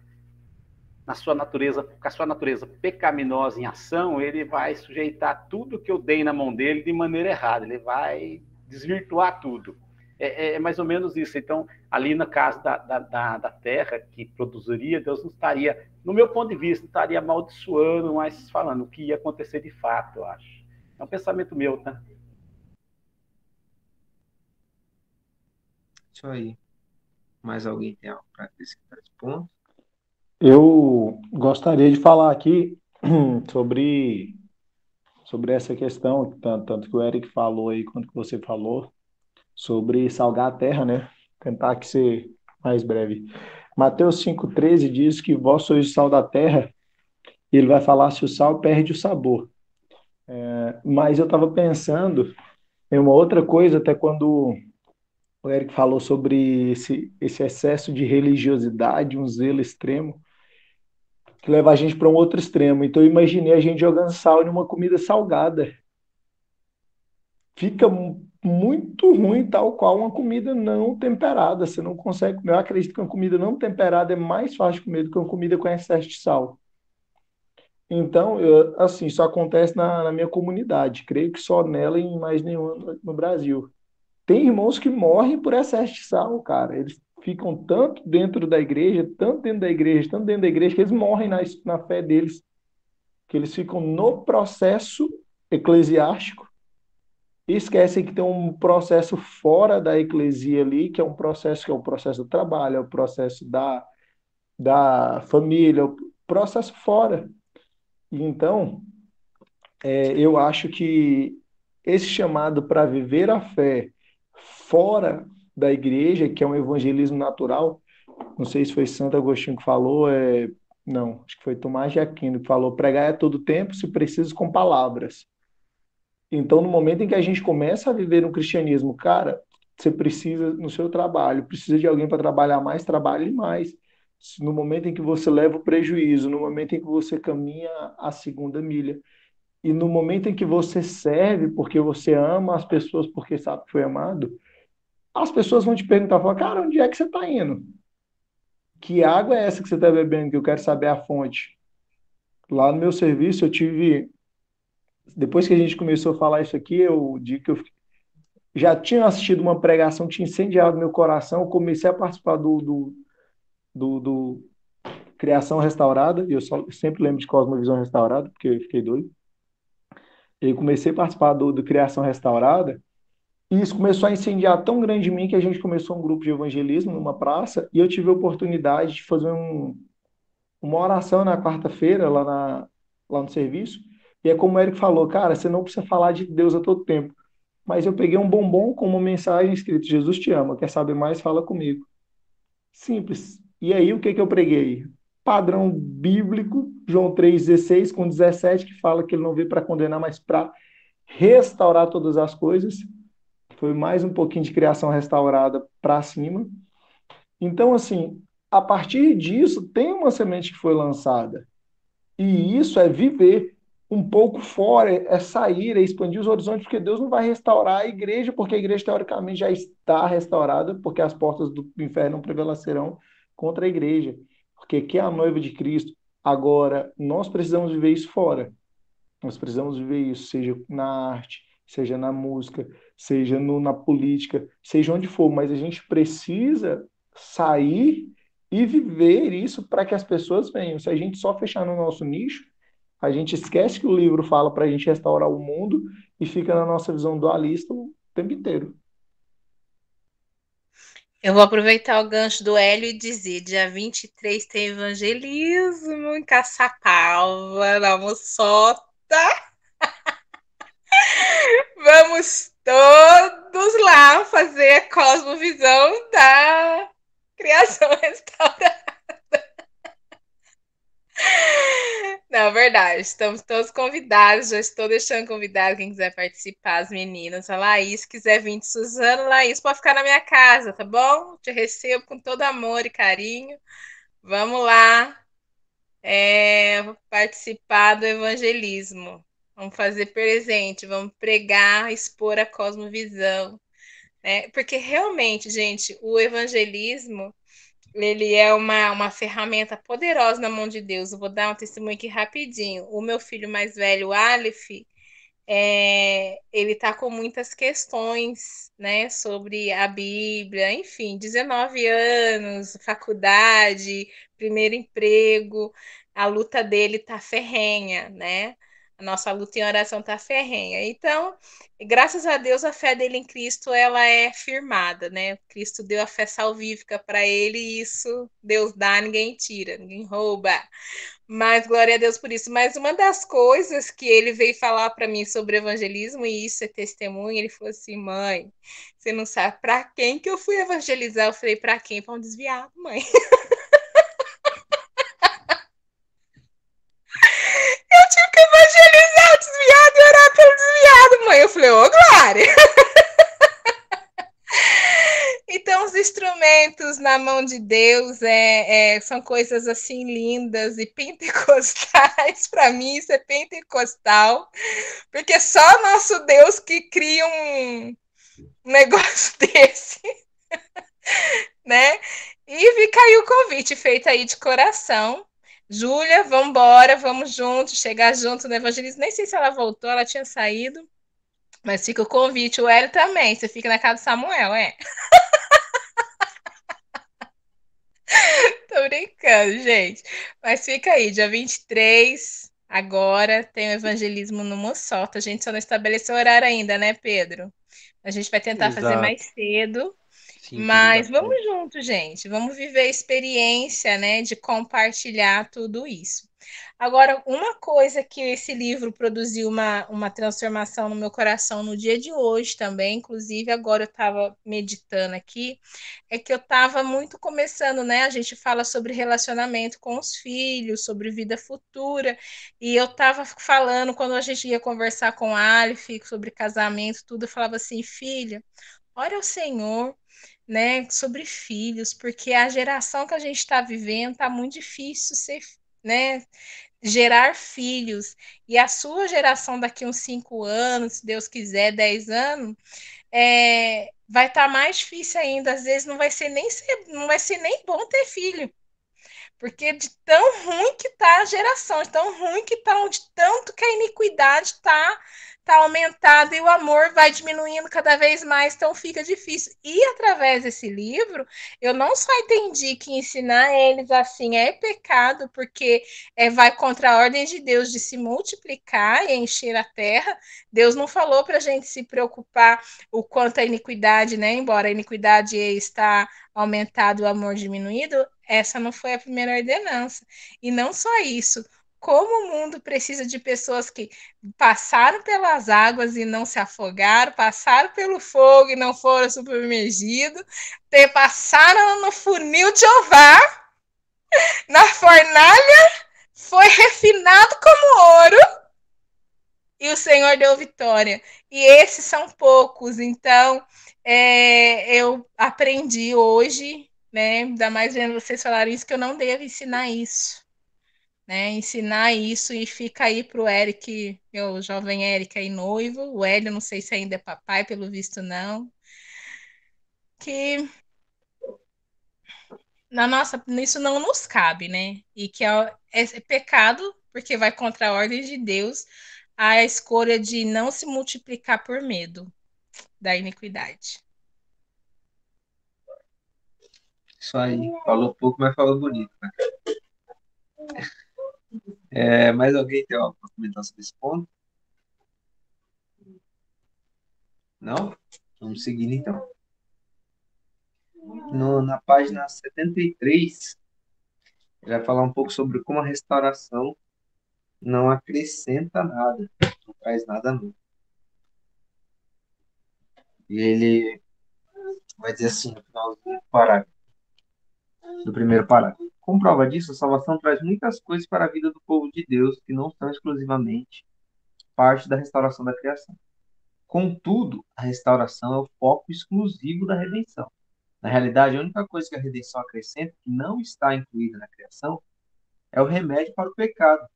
na sua natureza, com a sua natureza pecaminosa em ação, ele vai sujeitar tudo que eu dei na mão dele de maneira errada, ele vai desvirtuar tudo. É, é, é mais ou menos isso. Então, ali no caso da, da, da, terra que produziria, Deus não estaria, no meu ponto de vista, não estaria amaldiçoando, mas falando o que ia acontecer de fato, eu acho. É um pensamento meu, tá? Isso aí. Mais alguém tem algo para acrescentar esse ponto? Eu gostaria de falar aqui sobre, sobre essa questão, tanto, tanto que o Eric falou aí, quanto que você falou, sobre salgar a terra, né? Tentar que ser mais breve. Mateus 5,13 diz que vós sois o sal da terra, e ele vai falar se o sal perde o sabor. É, mas eu estava pensando em uma outra coisa, até quando o Eric falou sobre esse, esse excesso de religiosidade, um zelo extremo, que leva a gente para um outro extremo. Então, eu imaginei a gente jogando sal em uma comida salgada. Fica muito ruim, tal qual uma comida não temperada. Você não consegue comer. Eu acredito que uma comida não temperada é mais fácil de comer do que uma comida com excesso de sal. Então, eu, assim, isso acontece na, na, minha comunidade. Creio que só nela e em mais nenhuma no Brasil. Tem irmãos que morrem por excesso de sal, cara. Eles ficam tanto dentro da igreja, tanto dentro da igreja, tanto dentro da igreja, que eles morrem na, na fé deles. Que eles ficam no processo eclesiástico esquecem que tem um processo fora da eclesia ali, que é um processo que é o processo do trabalho, é o processo da, da família, é o processo fora. Então, é, eu acho que esse chamado para viver a fé fora da igreja, que é um evangelismo natural. Não sei se foi Santo Agostinho que falou, é... não, acho que foi Tomás de Aquino que falou: pregar é todo tempo, se preciso, com palavras. Então, no momento em que a gente começa a viver um cristianismo, cara, você precisa no seu trabalho, precisa de alguém para trabalhar mais, trabalhe mais. No momento em que você leva o prejuízo, no momento em que você caminha a segunda milha, e no momento em que você serve porque você ama as pessoas porque sabe que foi amado, as pessoas vão te perguntar, falar, cara, onde é que você está indo? Que água é essa que você está bebendo? Que eu quero saber a fonte. Lá no meu serviço eu tive, depois que a gente começou a falar isso aqui, eu digo que eu já tinha assistido uma pregação, tinha incendiado meu coração, eu comecei a participar do, do, do, do Criação Restaurada, eu, só, sempre lembro de Cosmovisão Restaurada, porque eu fiquei doido. Eu comecei a participar do, do Criação Restaurada, e isso começou a incendiar tão grande em mim que a gente começou um grupo de evangelismo numa praça e eu tive a oportunidade de fazer um, uma oração na quarta-feira lá, na, lá no serviço. E é como o Eric falou, cara, você não precisa falar de Deus a todo tempo. Mas eu peguei um bombom com uma mensagem escrita: Jesus te ama, quer saber mais? Fala comigo. Simples. E aí o que, que eu preguei? Padrão bíblico, João 3,16 com 17, que fala que ele não veio para condenar, mas para restaurar todas as coisas foi mais um pouquinho de criação restaurada para cima. Então, assim, a partir disso, tem uma semente que foi lançada. E isso é viver. Um pouco fora, é sair, é expandir os horizontes, porque Deus não vai restaurar a igreja, porque a igreja teoricamente já está restaurada, porque as portas do inferno não prevalecerão contra a igreja, porque que é a noiva de Cristo. Agora, nós precisamos viver isso fora. Nós precisamos viver isso, seja na arte, seja na música, seja no, na política, seja onde for, mas a gente precisa sair e viver isso para que as pessoas venham. Se a gente só fechar no nosso nicho, a gente esquece que o livro fala para a gente restaurar o mundo e fica na nossa visão dualista o tempo inteiro. Eu vou aproveitar o gancho do Hélio e dizer: dia 23 tem evangelismo em Caçapava, na Moçota. Vamos todos lá fazer a cosmovisão da criação restaurada. Não, verdade. Estamos todos convidados. Já estou deixando convidado quem quiser participar, as meninas. A Laís, quiser vir de Suzano, Laís, pode ficar na minha casa, tá bom? Te recebo com todo amor e carinho. Vamos lá é, participar do evangelismo. Vamos fazer presente, vamos pregar, expor a cosmovisão. Né? Porque realmente, gente, o evangelismo ele é uma, uma ferramenta poderosa na mão de Deus. Eu vou dar um testemunho aqui rapidinho. O meu filho mais velho, Aleph, é, ele está com muitas questões né, sobre a Bíblia, enfim, 19 anos, faculdade, primeiro emprego, a luta dele está ferrenha, né? A nossa luta em oração está ferrenha. Então, graças a Deus, a fé dele em Cristo ela é firmada, né? Cristo deu a fé salvífica para ele e isso Deus dá, ninguém tira, ninguém rouba. Mas glória a Deus por isso. Mas uma das coisas que ele veio falar para mim sobre evangelismo, e isso é testemunho, ele falou assim: mãe, você não sabe para quem que eu fui evangelizar? Eu falei: para quem? Para um desviado, mãe. evangelizar o pelo desviado, mãe. Eu falei, ô, Glória! Então, os instrumentos na mão de Deus é, é, são coisas assim lindas e pentecostais. Para mim, isso é pentecostal, porque só nosso Deus que cria um negócio desse, né? E fica aí o convite feito aí de coração Júlia, vamos embora, vamos juntos, chegar junto no evangelismo. Nem sei se ela voltou, ela tinha saído. Mas fica o convite, o Hélio também. Você fica na casa do Samuel, é? Tô brincando, gente. Mas fica aí, dia 23, agora tem o evangelismo no Moçota. A gente só não estabeleceu horário ainda, né, Pedro? A gente vai tentar Exato. fazer mais cedo. Sim, Mas vamos junto, gente. Vamos viver a experiência, né, de compartilhar tudo isso. Agora, uma coisa que esse livro produziu uma, uma transformação no meu coração no dia de hoje também, inclusive agora eu estava meditando aqui, é que eu estava muito começando, né? A gente fala sobre relacionamento com os filhos, sobre vida futura, e eu estava falando, quando a gente ia conversar com a Alif sobre casamento, tudo, eu falava assim, filha, ora ao Senhor né, sobre filhos, porque a geração que a gente está vivendo está muito difícil ser, né, gerar filhos. E a sua geração daqui uns cinco anos, se Deus quiser, dez anos, é, vai estar tá mais difícil ainda. Às vezes não vai ser nem ser, não vai ser nem bom ter filho. Porque de tão ruim que está a geração, de tão ruim que está, de tanto que a iniquidade está está aumentado e o amor vai diminuindo cada vez mais, então fica difícil. E através desse livro, eu não só entendi que ensinar eles assim é pecado, porque é, vai contra a ordem de Deus de se multiplicar e encher a terra. Deus não falou para a gente se preocupar o quanto a iniquidade, né? Embora a iniquidade está aumentado, o amor diminuído, essa não foi a primeira ordenança. E não só isso como o mundo precisa de pessoas que passaram pelas águas e não se afogaram, passaram pelo fogo e não foram submergidos, passaram no funil de ovar, na fornalha, foi refinado como ouro e o Senhor deu vitória. E esses são poucos, então é, eu aprendi hoje, né? Ainda mais vendo vocês falarem isso, que eu não devo ensinar isso né? Ensinar isso e fica aí para o Eric, meu jovem Eric aí noivo, o Hélio, não sei se ainda é papai, pelo visto não, que na nossa, isso não nos cabe, né? E que é, é pecado, porque vai contra a ordem de Deus, a escolha de não se multiplicar por medo da iniquidade. Isso aí, falou pouco, mas falou bonito. Né? É, mais alguém tem algo para comentar sobre esse ponto? Não? Vamos seguir então. No, na página 73, ele vai falar um pouco sobre como a restauração não acrescenta nada, não traz nada novo. E ele vai dizer assim no final do parágrafo, do primeiro parágrafo. Como prova disso, a salvação traz muitas coisas para a vida do povo de Deus que não são exclusivamente parte da restauração da criação. Contudo, a restauração é o foco exclusivo da redenção. Na realidade, a única coisa que a redenção acrescenta, que não está incluída na criação, é o remédio para o pecado,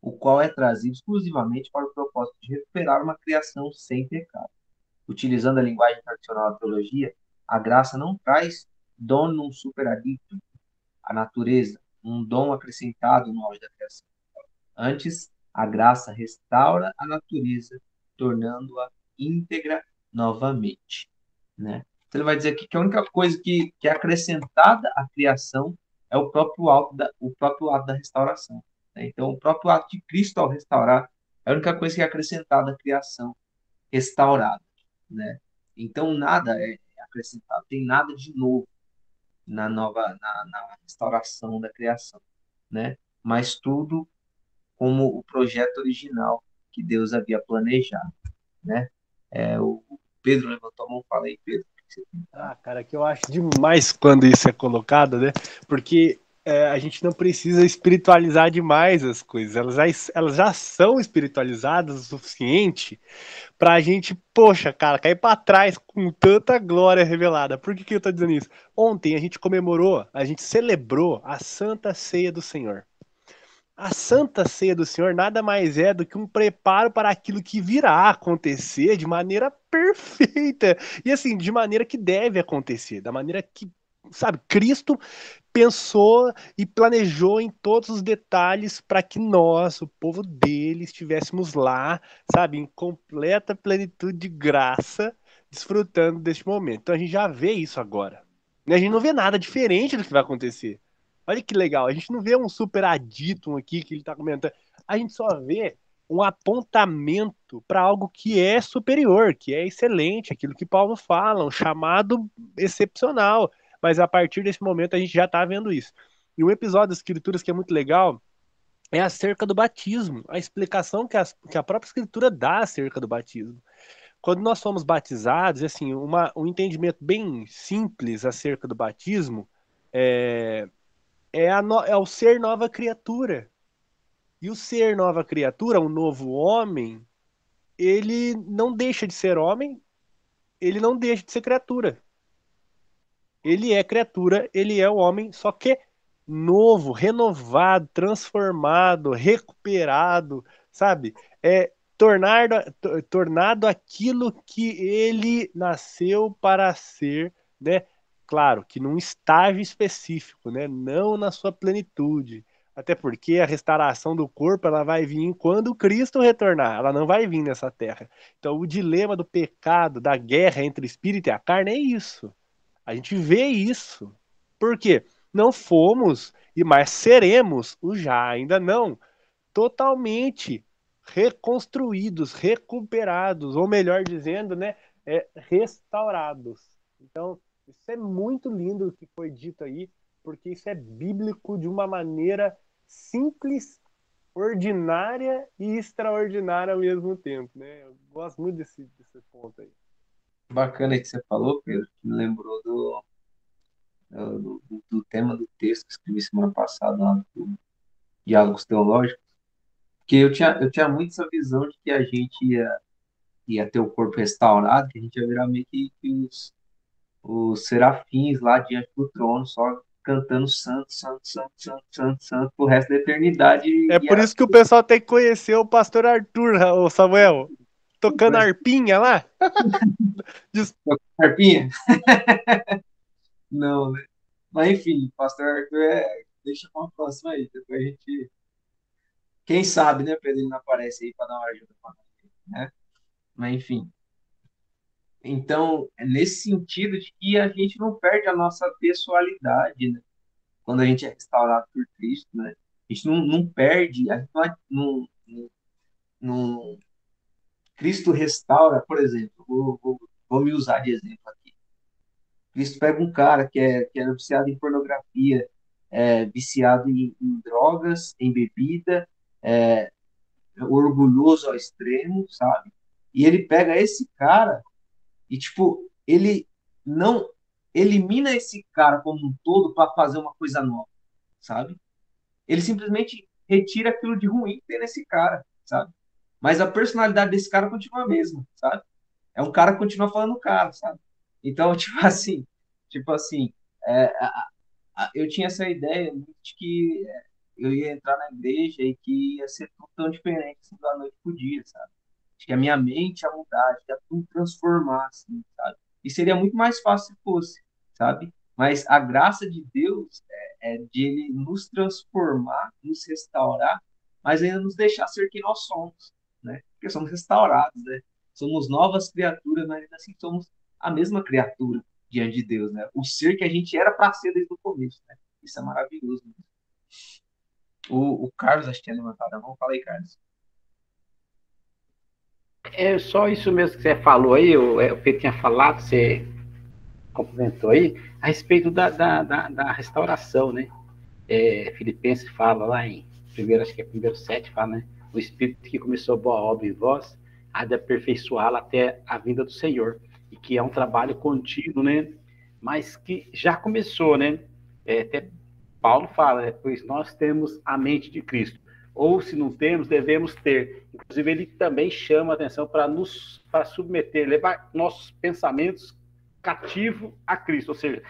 o qual é trazido exclusivamente para o propósito de recuperar uma criação sem pecado. Utilizando a linguagem tradicional da teologia, a graça não traz donum superadictum, a natureza, um dom acrescentado no auge da criação. Antes, a graça restaura a natureza, tornando-a íntegra novamente. Né? Então, ele vai dizer aqui que a única coisa que, que é acrescentada à criação é o próprio ato da, o próprio ato da restauração. Né? Então, o próprio ato de Cristo ao restaurar é a única coisa que é acrescentada à criação restaurada. Né? Então, nada é acrescentado, tem nada de novo na nova, na, na restauração da criação, né? Mas tudo como o projeto original que Deus havia planejado, né? É, o Pedro levantou a mão, fala aí, Pedro. Ah, cara, que eu acho demais quando isso é colocado, né? Porque é, a gente não precisa espiritualizar demais as coisas, elas já, elas já são espiritualizadas o suficiente para a gente, poxa, cara, cair para trás com tanta glória revelada. Por que, que eu tô dizendo isso? Ontem a gente comemorou, a gente celebrou a Santa Ceia do Senhor. A Santa Ceia do Senhor nada mais é do que um preparo para aquilo que virá acontecer de maneira perfeita e assim, de maneira que deve acontecer, da maneira que sabe, Cristo pensou e planejou em todos os detalhes para que nós, o povo dele, estivéssemos lá, sabe, em completa plenitude de graça, desfrutando deste momento. Então a gente já vê isso agora. A gente não vê nada diferente do que vai acontecer. Olha que legal, a gente não vê um super aditum aqui que ele está comentando. A gente só vê um apontamento para algo que é superior, que é excelente, aquilo que Paulo fala, um chamado excepcional mas a partir desse momento a gente já está vendo isso. E um episódio das Escrituras que é muito legal é acerca do batismo, a explicação que a, que a própria Escritura dá acerca do batismo. Quando nós somos batizados, assim, uma, um entendimento bem simples acerca do batismo é, é, no, é o ser nova criatura. E o ser nova criatura, um novo homem, ele não deixa de ser homem, ele não deixa de ser criatura. Ele é criatura, ele é o homem, só que novo, renovado, transformado, recuperado, sabe? É tornado, tornado aquilo que ele nasceu para ser, né? Claro, que num estágio específico, né? Não na sua plenitude. Até porque a restauração do corpo ela vai vir quando Cristo retornar, ela não vai vir nessa terra. Então, o dilema do pecado, da guerra entre o espírito e a carne é isso. A gente vê isso. Por quê? Não fomos e mais seremos o já, ainda não, totalmente reconstruídos, recuperados, ou melhor dizendo, né, é, restaurados. Então, isso é muito lindo o que foi dito aí, porque isso é bíblico de uma maneira simples, ordinária e extraordinária ao mesmo tempo, né? Eu gosto muito desse, desse ponto aí bacana que você falou, Pedro, que me lembrou do, do, do, tema do texto que escrevi semana passada lá do Diálogos Teológicos, que eu tinha, eu tinha muito essa visão de que a gente ia, ia ter o corpo restaurado, que a gente ia virar meio que, que os, os serafins lá diante do trono, só cantando santo, santo, santo, santo, santo, santo, pro resto da eternidade. É por isso que o pessoal tem que conhecer o pastor Arthur, o Samuel. Tocando arpinha lá. Arpinha? Não, né? Mas enfim, pastor Arthur é. Deixa pra uma próxima aí. Depois a gente. Quem sabe, né, Pedro? Ele não aparece aí pra dar uma ajuda pra nós, né? Mas enfim. Então, é nesse sentido de que a gente não perde a nossa pessoalidade, né? Quando a gente é restaurado por Cristo, né? A gente não, não perde, a gente não, não, não- Cristo restaura, por exemplo, vou, vou, vou me usar de exemplo aqui. Cristo pega um cara que é, que era viciado em pornografia, é, viciado em, em drogas, em bebida, é, orgulhoso ao extremo, sabe? E ele pega esse cara e, tipo, ele não elimina esse cara como um todo para fazer uma coisa nova, sabe? Ele simplesmente retira aquilo de ruim que tem nesse cara, sabe? Mas a personalidade desse cara continua a mesma, sabe? É um cara que continua falando cara, sabe? Então, tipo assim, tipo assim, é, a- a- eu tinha essa ideia de que é, eu ia entrar na igreja e que ia ser tudo tão diferente assim, da noite pro dia, sabe? Que a minha mente ia mudar, ia tudo transformar, assim, sabe? E seria muito mais fácil se fosse, sabe? Mas a graça de Deus é, é de Ele nos transformar, nos restaurar, mas ainda nos deixar ser quem nós somos? Porque somos restaurados, né? Somos novas criaturas, mas ainda assim somos a mesma criatura diante de Deus, né? O ser que a gente era para ser desde o começo, né? Isso é maravilhoso. Né? O, o Carlos, acho que tinha levantado a mão. Fala aí, Carlos. É só isso mesmo que você falou aí, o, é, Pedro tinha falado, você complementou aí, a respeito da, da, da, da restauração, né? É, Filipenses fala lá em primeiro, acho que é primeiro sete, fala, né? O Espírito que começou a boa obra em vós, há de aperfeiçoá-la até a vinda do Senhor. E que é um trabalho contínuo, né? Mas que já começou, né? É, até Paulo fala, né? pois nós temos a mente de Cristo. Ou se não temos, devemos ter. Inclusive, ele também chama a atenção para nos para submeter, levar nossos pensamentos cativo a Cristo, ou seja,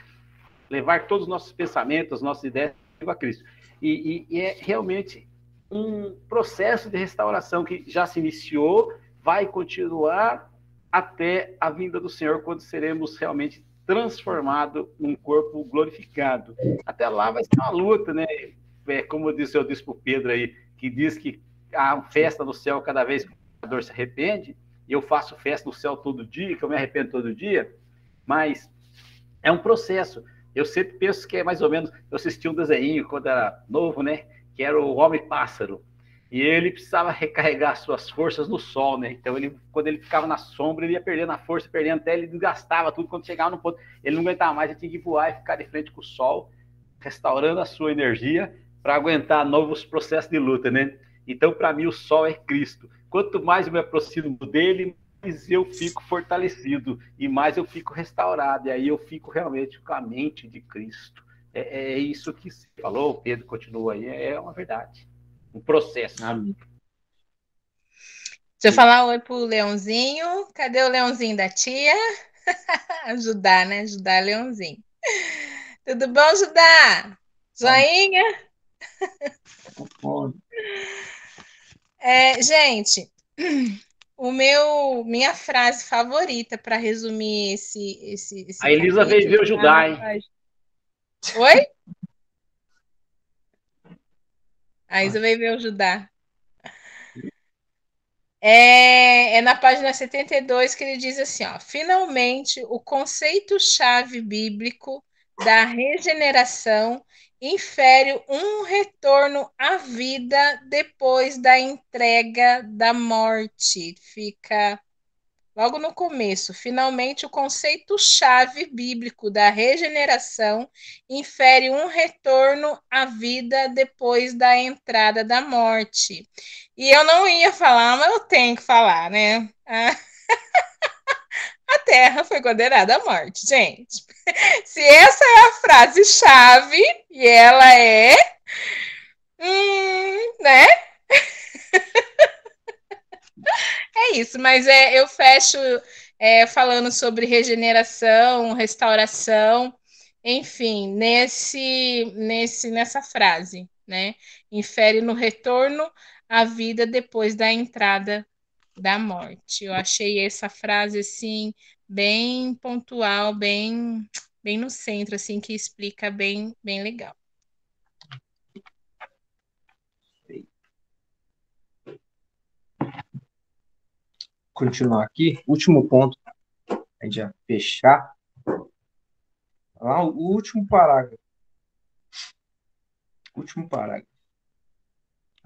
levar todos os nossos pensamentos, nossas ideias a Cristo. E, e, e é realmente um processo de restauração que já se iniciou, vai continuar até a vinda do Senhor, quando seremos realmente transformados num corpo glorificado. Até lá vai ser uma luta, né? É, como disse eu disse para o Pedro aí, que diz que há festa no céu cada vez que o pecador se arrepende, eu faço festa no céu todo dia, que eu me arrependo todo dia, mas é um processo. Eu sempre penso que é mais ou menos. Eu assisti um desenho quando era novo, né? Que era o Homem-Pássaro. E ele precisava recarregar suas forças no sol, né? Então, ele, quando ele ficava na sombra, ele ia perdendo a força, perdendo até ele desgastava tudo. Quando chegava no ponto, ele não aguentava mais, ele tinha que voar e ficar de frente com o sol, restaurando a sua energia para aguentar novos processos de luta, né? Então, para mim, o sol é Cristo. Quanto mais eu me aproximo dele, mais eu fico fortalecido e mais eu fico restaurado. E aí eu fico realmente com a mente de Cristo. É, é isso que você falou, o Pedro continua aí, é uma verdade. Um processo. Amém. Deixa eu falar oi pro Leãozinho. Cadê o Leãozinho da tia? Ajudar, né? Ajudar Leãozinho. Tudo bom, Judá? Joinha? É, gente, o meu, minha frase favorita para resumir esse, esse, esse A Elisa veio ver o Judá, hein? Oi? A Isa veio o Judá. É, é na página 72 que ele diz assim: ó, finalmente o conceito-chave bíblico da regeneração infere um retorno à vida depois da entrega da morte. Fica logo no começo. Finalmente, o conceito-chave bíblico da regeneração infere um retorno à vida depois da entrada da morte. E eu não ia falar, mas eu tenho que falar, né? A Terra foi condenada à morte, gente. Se essa é a frase-chave, e ela é. Hum, né? É isso, mas é, eu fecho é, falando sobre regeneração, restauração, enfim, nesse, nesse, nessa frase, né? Infere no retorno a vida depois da entrada da morte. Eu achei essa frase assim bem pontual, bem bem no centro assim que explica bem bem legal. Continuar aqui, último ponto, a gente já fechar. Lá, o último parágrafo. Último parágrafo.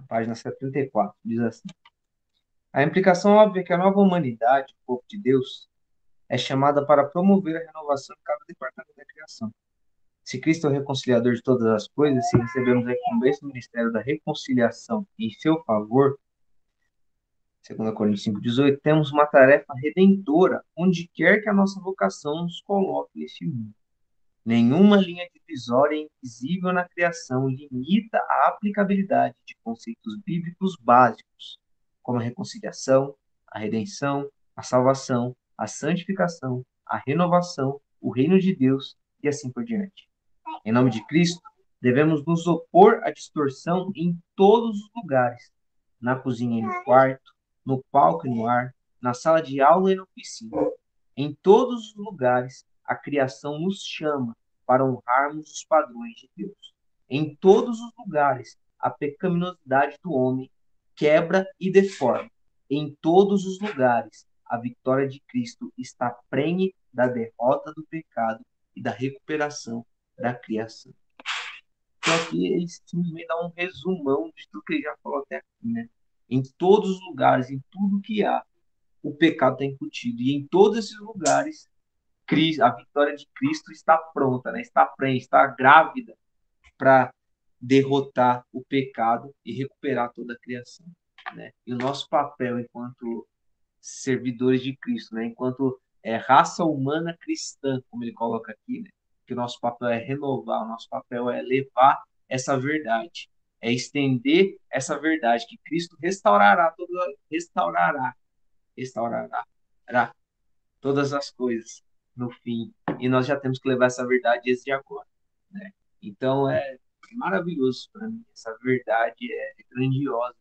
página 74, diz assim. A implicação óbvia é que a nova humanidade, o povo de Deus, é chamada para promover a renovação de cada departamento da criação. Se Cristo é o reconciliador de todas as coisas, se recebemos a incumbência do ministério da reconciliação em seu favor, 2 Coríntios 5,18, temos uma tarefa redentora onde quer que a nossa vocação nos coloque neste mundo. Nenhuma linha divisória invisível na criação limita a aplicabilidade de conceitos bíblicos básicos, como a reconciliação, a redenção, a salvação, a santificação, a renovação, o reino de Deus e assim por diante. Em nome de Cristo, devemos nos opor à distorção em todos os lugares, na cozinha e no quarto, no palco e no ar, na sala de aula e na oficina. Em todos os lugares, a criação nos chama para honrarmos os padrões de Deus. Em todos os lugares, a pecaminosidade do homem quebra e deforma. Em todos os lugares, a vitória de Cristo está prenhe da derrota do pecado e da recuperação da criação. Então aqui ele simplesmente dá um resumão de tudo que ele já falou até aqui, né? Em todos os lugares, em tudo que há, o pecado está incutido. E em todos esses lugares, a vitória de Cristo está pronta, né? está prenhe, está grávida para derrotar o pecado e recuperar toda a criação. Né? E o nosso papel enquanto servidores de Cristo, né? enquanto é, raça humana cristã, como ele coloca aqui, né? que o nosso papel é renovar, o nosso papel é levar essa verdade, é estender essa verdade que Cristo restaurará toda, restaurará, restaurará todas as coisas no fim. E nós já temos que levar essa verdade desde agora. Né? Então é maravilhoso para mim. Essa verdade é, é grandiosa.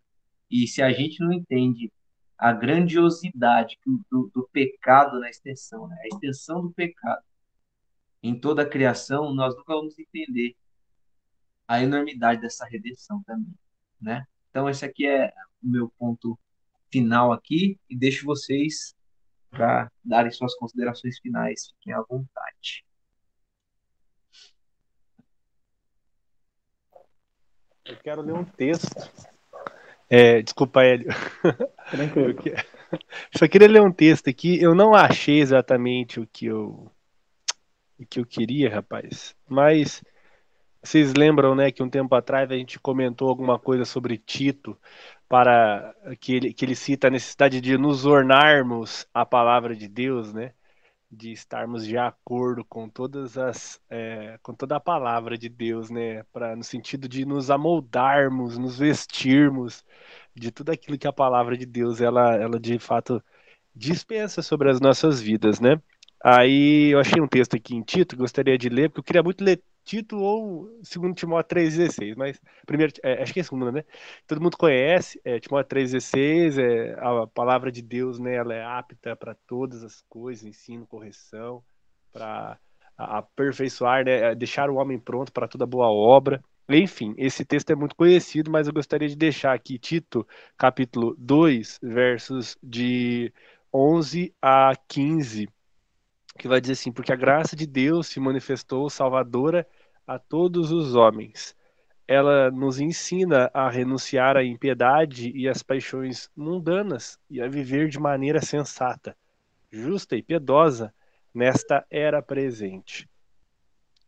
E se a gente não entende a grandiosidade do, do pecado na extensão, né? a extensão do pecado em toda a criação, nós nunca vamos entender a enormidade dessa redenção também, né? Então esse aqui é o meu ponto final aqui e deixo vocês para darem suas considerações finais, fiquem à vontade. Eu quero ler um texto. É, desculpa, Hélio. Tranquilo. Só queria ler um texto aqui. Eu não achei exatamente o que eu, o que eu queria, rapaz. Mas vocês lembram, né, que um tempo atrás a gente comentou alguma coisa sobre Tito, para que ele, que ele cita a necessidade de nos ornarmos a palavra de Deus, né? De estarmos de acordo com todas as é, com toda a palavra de Deus, né? Para no sentido de nos amoldarmos, nos vestirmos de tudo aquilo que a palavra de Deus ela, ela de fato dispensa sobre as nossas vidas, né? Aí eu achei um texto aqui em Tito, gostaria de ler, porque eu queria muito ler Tito ou 2 Timóteo 3,16, mas primeiro, é, acho que é segundo, né? Todo mundo conhece, é, Timóteo 3,16, é, a palavra de Deus, né? Ela é apta para todas as coisas, ensino, correção, para aperfeiçoar, né? Deixar o homem pronto para toda boa obra. Enfim, esse texto é muito conhecido, mas eu gostaria de deixar aqui Tito, capítulo 2, versos de 11 a 15 que vai dizer assim: porque a graça de Deus se manifestou salvadora a todos os homens. Ela nos ensina a renunciar à impiedade e às paixões mundanas e a viver de maneira sensata, justa e piedosa nesta era presente.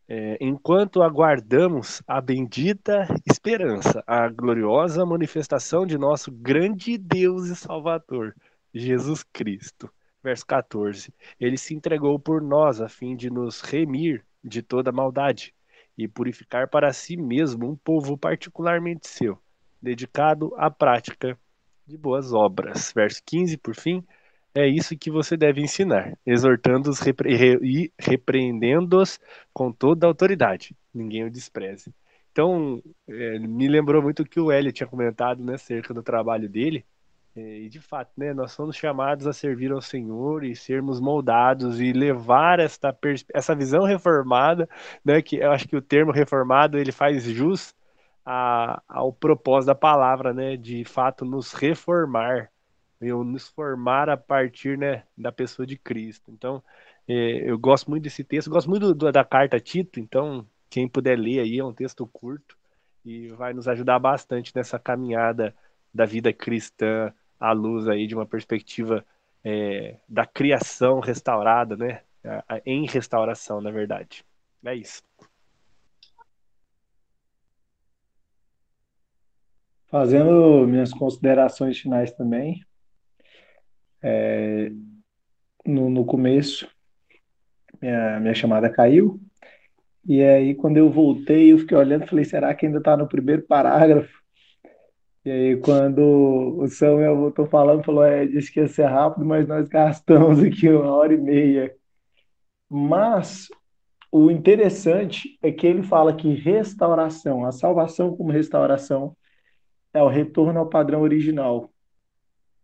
É, enquanto aguardamos a bendita esperança, a gloriosa manifestação de nosso grande Deus e Salvador, Jesus Cristo verso 14. Ele se entregou por nós a fim de nos remir de toda maldade e purificar para si mesmo um povo particularmente seu, dedicado à prática de boas obras. Verso 15, por fim. é isso que você deve ensinar, exortando-os repre e repreendendo-os com toda autoridade. Ninguém o despreze. Então, é, me lembrou muito o que o Hélio tinha comentado, né, acerca do trabalho dele. É, e de fato, né, nós somos chamados a servir ao Senhor e sermos moldados e levar esta essa visão reformada, né, que eu acho que o termo reformado ele faz jus a, ao propósito da palavra, né, de fato nos reformar, eu nos formar a partir, né, da pessoa de Cristo. Então, é, eu gosto muito desse texto, gosto muito do, da carta Tito, então quem puder ler aí é um texto curto e vai nos ajudar bastante nessa caminhada da vida cristã à luz aí de uma perspectiva é, da criação restaurada, né? Em restauração, na verdade. É isso. Fazendo minhas considerações finais também, é, no, no começo, minha, minha chamada caiu, e aí quando eu voltei, eu fiquei olhando e falei, será que ainda está no primeiro parágrafo? E aí, quando o Samuel voltou falando, falou: é, disse que ia ser rápido, mas nós gastamos aqui uma hora e meia. Mas o interessante é que ele fala que restauração, a salvação como restauração, é o retorno ao padrão original.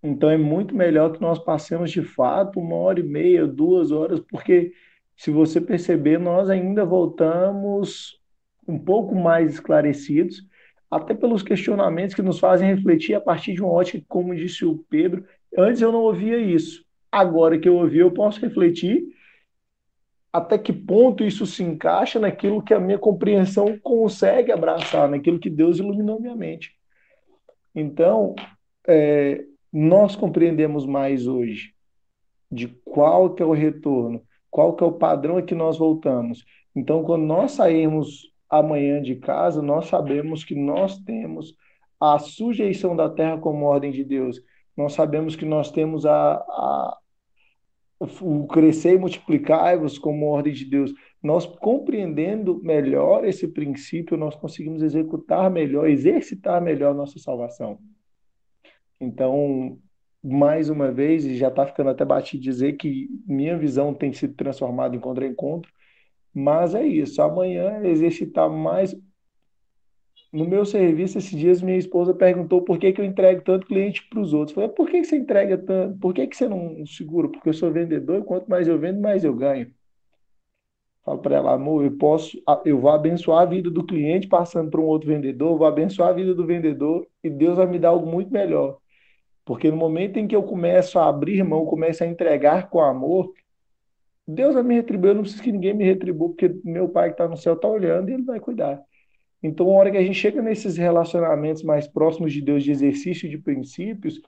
Então é muito melhor que nós passemos de fato uma hora e meia, duas horas, porque se você perceber, nós ainda voltamos um pouco mais esclarecidos até pelos questionamentos que nos fazem refletir a partir de uma ótica, como disse o Pedro. Antes eu não ouvia isso. Agora que eu ouvi, eu posso refletir até que ponto isso se encaixa naquilo que a minha compreensão consegue abraçar, naquilo que Deus iluminou minha mente. Então, é, nós compreendemos mais hoje de qual que é o retorno, qual que é o padrão a que nós voltamos. Então, quando nós sairmos amanhã de casa, nós sabemos que nós temos a sujeição da terra como ordem de Deus. Nós sabemos que nós temos a, a o crescer e multiplicar-vos como ordem de Deus. Nós compreendendo melhor esse princípio, nós conseguimos executar melhor, exercitar melhor nossa salvação. Então, mais uma vez, e já está ficando até batido dizer que minha visão tem sido transformada em contra-encontro, mas é isso. Amanhã exercitar mais. No meu serviço, esses dias, minha esposa perguntou por que, que eu entrego tanto cliente para os outros. Eu falei, por que, que você entrega tanto? Por que, que você não segura? Porque eu sou vendedor e quanto mais eu vendo, mais eu ganho. Falo para ela, amor, eu posso, eu vou abençoar a vida do cliente passando para um outro vendedor, vou abençoar a vida do vendedor e Deus vai me dar algo muito melhor. Porque no momento em que eu começo a abrir mão, começo a entregar com amor, Deus vai me retribuir, eu não preciso que ninguém me retribua, porque meu pai que está no céu está olhando e ele vai cuidar. Então, a hora que a gente chega nesses relacionamentos mais próximos de Deus, de exercício de princípios,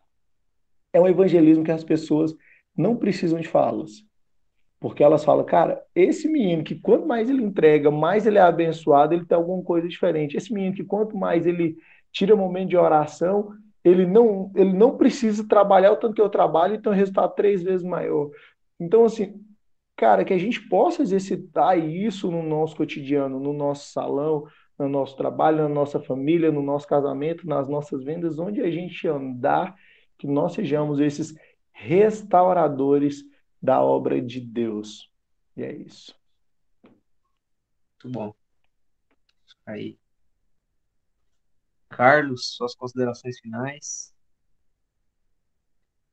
é um evangelismo que as pessoas não precisam de falas. Porque elas falam, cara, esse menino que quanto mais ele entrega, mais ele é abençoado, ele tem alguma coisa diferente. Esse menino que quanto mais ele tira momento de oração, ele não, ele não precisa trabalhar o tanto que eu trabalho e tem um resultado três vezes maior. Então, assim, cara, que a gente possa exercitar isso no nosso cotidiano, no nosso salão, no nosso trabalho, na nossa família, no nosso casamento, nas nossas vendas, onde a gente andar, que nós sejamos esses restauradores da obra de Deus. E é isso. Muito bom. Aí. Carlos, suas considerações finais.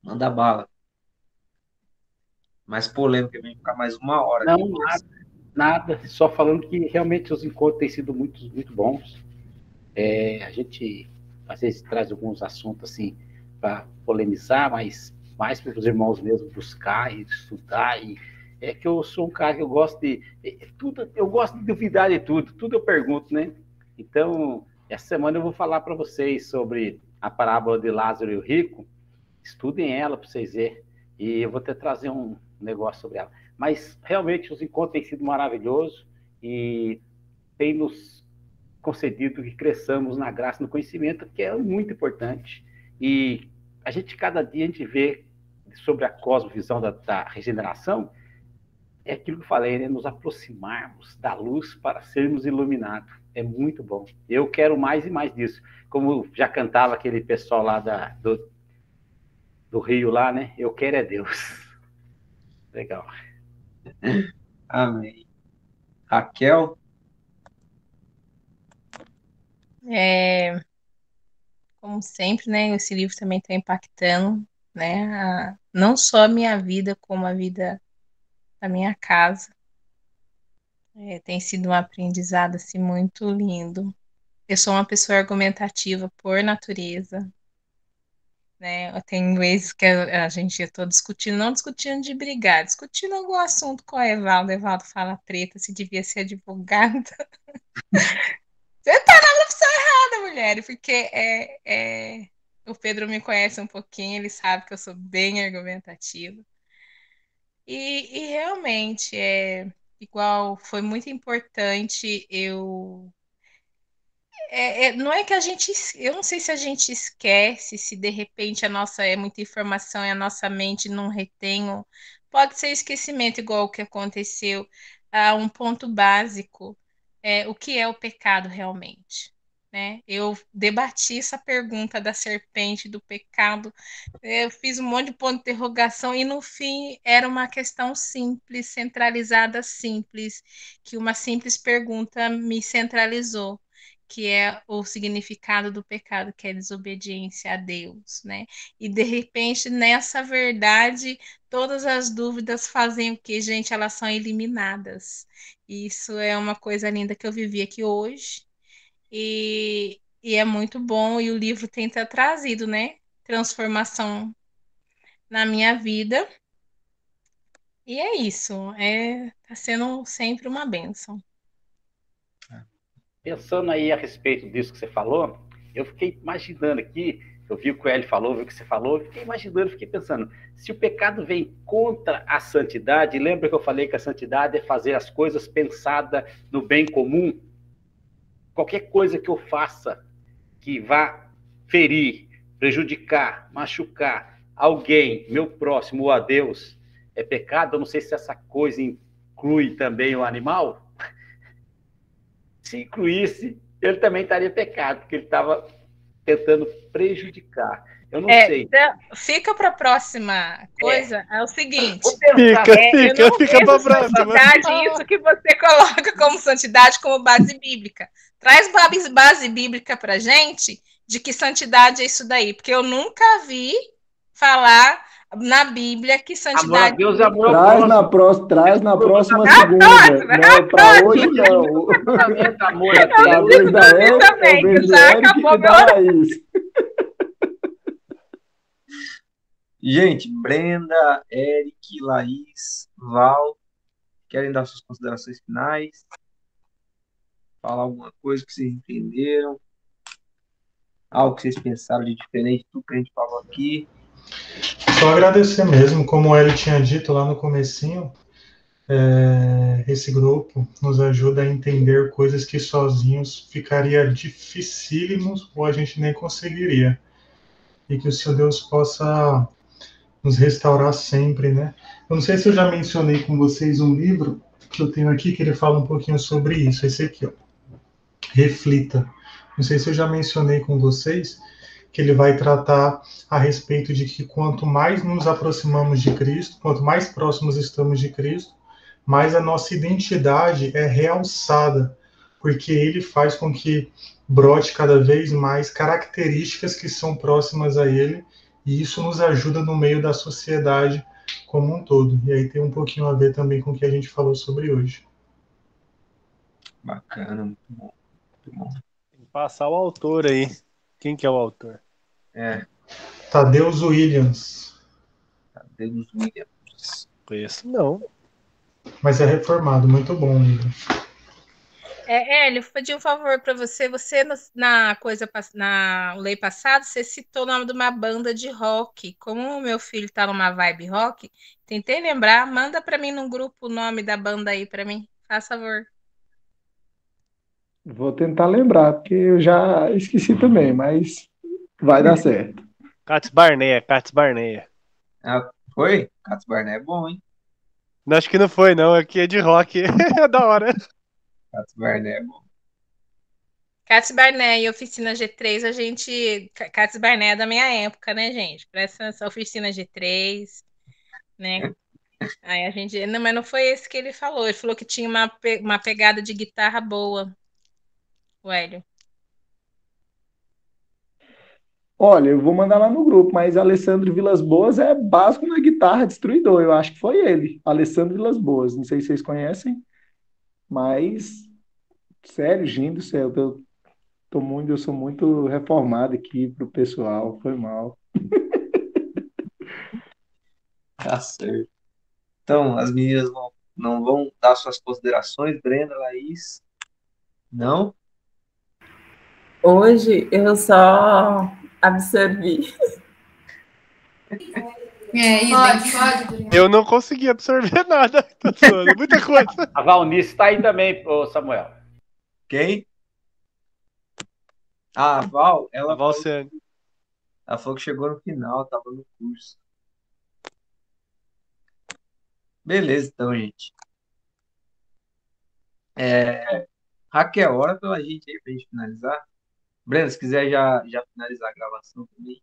Manda bala mais polêmica, vem ficar mais uma hora. Não, nada, nada, só falando que realmente os encontros têm sido muito, muito bons. É, a gente às vezes traz alguns assuntos assim para polemizar, mas mais para os irmãos mesmo buscar e estudar. E é que eu sou um cara que eu gosto de tudo, eu gosto de duvidar de tudo, tudo eu pergunto, né? Então, essa semana eu vou falar para vocês sobre a parábola de Lázaro e o rico. Estudem ela para vocês verem. E eu vou até trazer um, negócio sobre ela. Mas realmente os encontros têm sido maravilhosos e tem nos concedido que cresçamos na graça no conhecimento, que é muito importante. E a gente, cada dia, a gente vê sobre a cosmovisão da, da regeneração, é aquilo que eu falei, né? nos aproximarmos da luz para sermos iluminados. É muito bom. Eu quero mais e mais disso. Como já cantava aquele pessoal lá da, do, do Rio lá, né? Eu quero é Deus. Legal. Amém. Raquel? É, como sempre, né? Esse livro também está impactando, né? A, não só a minha vida, como a vida da minha casa. É, tem sido um aprendizado assim, muito lindo. Eu sou uma pessoa argumentativa por natureza, né? Tem vezes que a, a gente estou discutindo, não discutindo de brigar, discutindo algum assunto com o Evaldo. O Evaldo fala preta, se devia ser advogada. Você tá na profissão errada, mulher, porque é, é, o Pedro me conhece um pouquinho, ele sabe que eu sou bem argumentativa. E, e realmente, é igual, foi muito importante eu é, é, não é que a gente. Eu não sei se a gente esquece, se de repente a nossa é muita informação e a nossa mente não retém. Pode ser esquecimento, igual o que aconteceu. a um ponto básico: é, o que é o pecado realmente? Né? Eu debati essa pergunta da serpente, do pecado, eu fiz um monte de ponto de interrogação e no fim era uma questão simples, centralizada, simples, que uma simples pergunta me centralizou que é o significado do pecado, que é desobediência a Deus, né? E de repente, nessa verdade, todas as dúvidas fazem o que, gente? Elas são eliminadas. E isso é uma coisa linda que eu vivi aqui hoje. E, e é muito bom, e o livro tenta trazido, né? Transformação na minha vida. E é isso, é, tá sendo sempre uma bênção pensando aí a respeito disso que você falou, eu fiquei imaginando aqui, eu vi o que o Eli falou, vi o que você falou, eu fiquei imaginando, fiquei pensando, se o pecado vem contra a santidade, lembra que eu falei que a santidade é fazer as coisas pensada no bem comum? Qualquer coisa que eu faça que vá ferir, prejudicar, machucar alguém, meu próximo ou a Deus, é pecado? Eu não sei se essa coisa inclui também o animal, se incluísse, ele também estaria pecado, porque ele estava tentando prejudicar. Eu não é, sei. Então, fica para a próxima coisa. É, é o seguinte. Fica, é, fica, fica para a próxima. Isso que você coloca como santidade como base bíblica. Traz base bíblica para gente de que santidade é isso daí, porque eu nunca vi falar na Bíblia que santidade. Amor a Deus, amor traz, na próxima, traz na próxima segunda. não, para hoje não. amor a Deus. Talvez também, já acabou meu Gente, Brenda, Eric, Laís, Val, querem dar suas considerações finais? Falar alguma coisa que vocês entenderam? Algo que vocês pensaram de diferente do que a gente falou aqui? Só agradecer mesmo, como ele tinha dito lá no comecinho, é, esse grupo nos ajuda a entender coisas que sozinhos ficaria dificílimos ou a gente nem conseguiria. E que o Senhor Deus possa nos restaurar sempre, né? Eu não sei se eu já mencionei com vocês um livro que eu tenho aqui que ele fala um pouquinho sobre isso, esse aqui, ó. Reflita. Não sei se eu já mencionei com vocês, que ele vai tratar a respeito de que quanto mais nos aproximamos de Cristo, quanto mais próximos estamos de Cristo, mais a nossa identidade é realçada, porque ele faz com que brote cada vez mais características que são próximas a ele, e isso nos ajuda no meio da sociedade como um todo. E aí tem um pouquinho a ver também com o que a gente falou sobre hoje. Bacana, muito bom. Muito bom. Passar o autor aí. Quem que é o autor? É. Tadeus Williams. Tadeus Williams. Conheço não. Mas é reformado, muito bom o livro. É, Hélio, pedi um favor para você. Você, na coisa, na lei passada, você citou o nome de uma banda de rock. Como o meu filho está numa vibe rock, tentei lembrar. Manda para mim no grupo o nome da banda aí para mim. Faz favor. Vou tentar lembrar, porque eu já esqueci também, mas vai dar certo. Cats Barneia, Cats Barneia. Ah, foi? Cats Barneia é bom, hein? Não, acho que não foi, não. Aqui é de rock. é da hora. Cats Barneia é bom. Cats Barné e Oficina G3, a gente. Cats Barné é da minha época, né, gente? Presta essa Oficina G3, né? Aí a gente. Não, mas não foi esse que ele falou. Ele falou que tinha uma, uma pegada de guitarra boa, o Hélio. Olha, eu vou mandar lá no grupo, mas Alessandro Vilas Boas é básico na guitarra destruidor. Eu acho que foi ele, Alessandro Vilas Boas. Não sei se vocês conhecem, mas sério, gente do céu, eu Tô muito, eu sou muito reformado aqui pro pessoal, foi mal. Tá certo. Então, as meninas não, não vão dar suas considerações, Brenda, Laís? Não? Hoje eu só absorvi. É, isso, pode, pode. Eu não consegui absorver nada. Muita coisa. A Valnice está aí também, Samuel. Quem? Ah, a Val, ela A Val falou, ela falou que chegou no final, tava no curso. Beleza, então, gente. É, Raquel, ora pela gente aí pra gente finalizar. Breno, se quiser já, já finalizar a gravação também.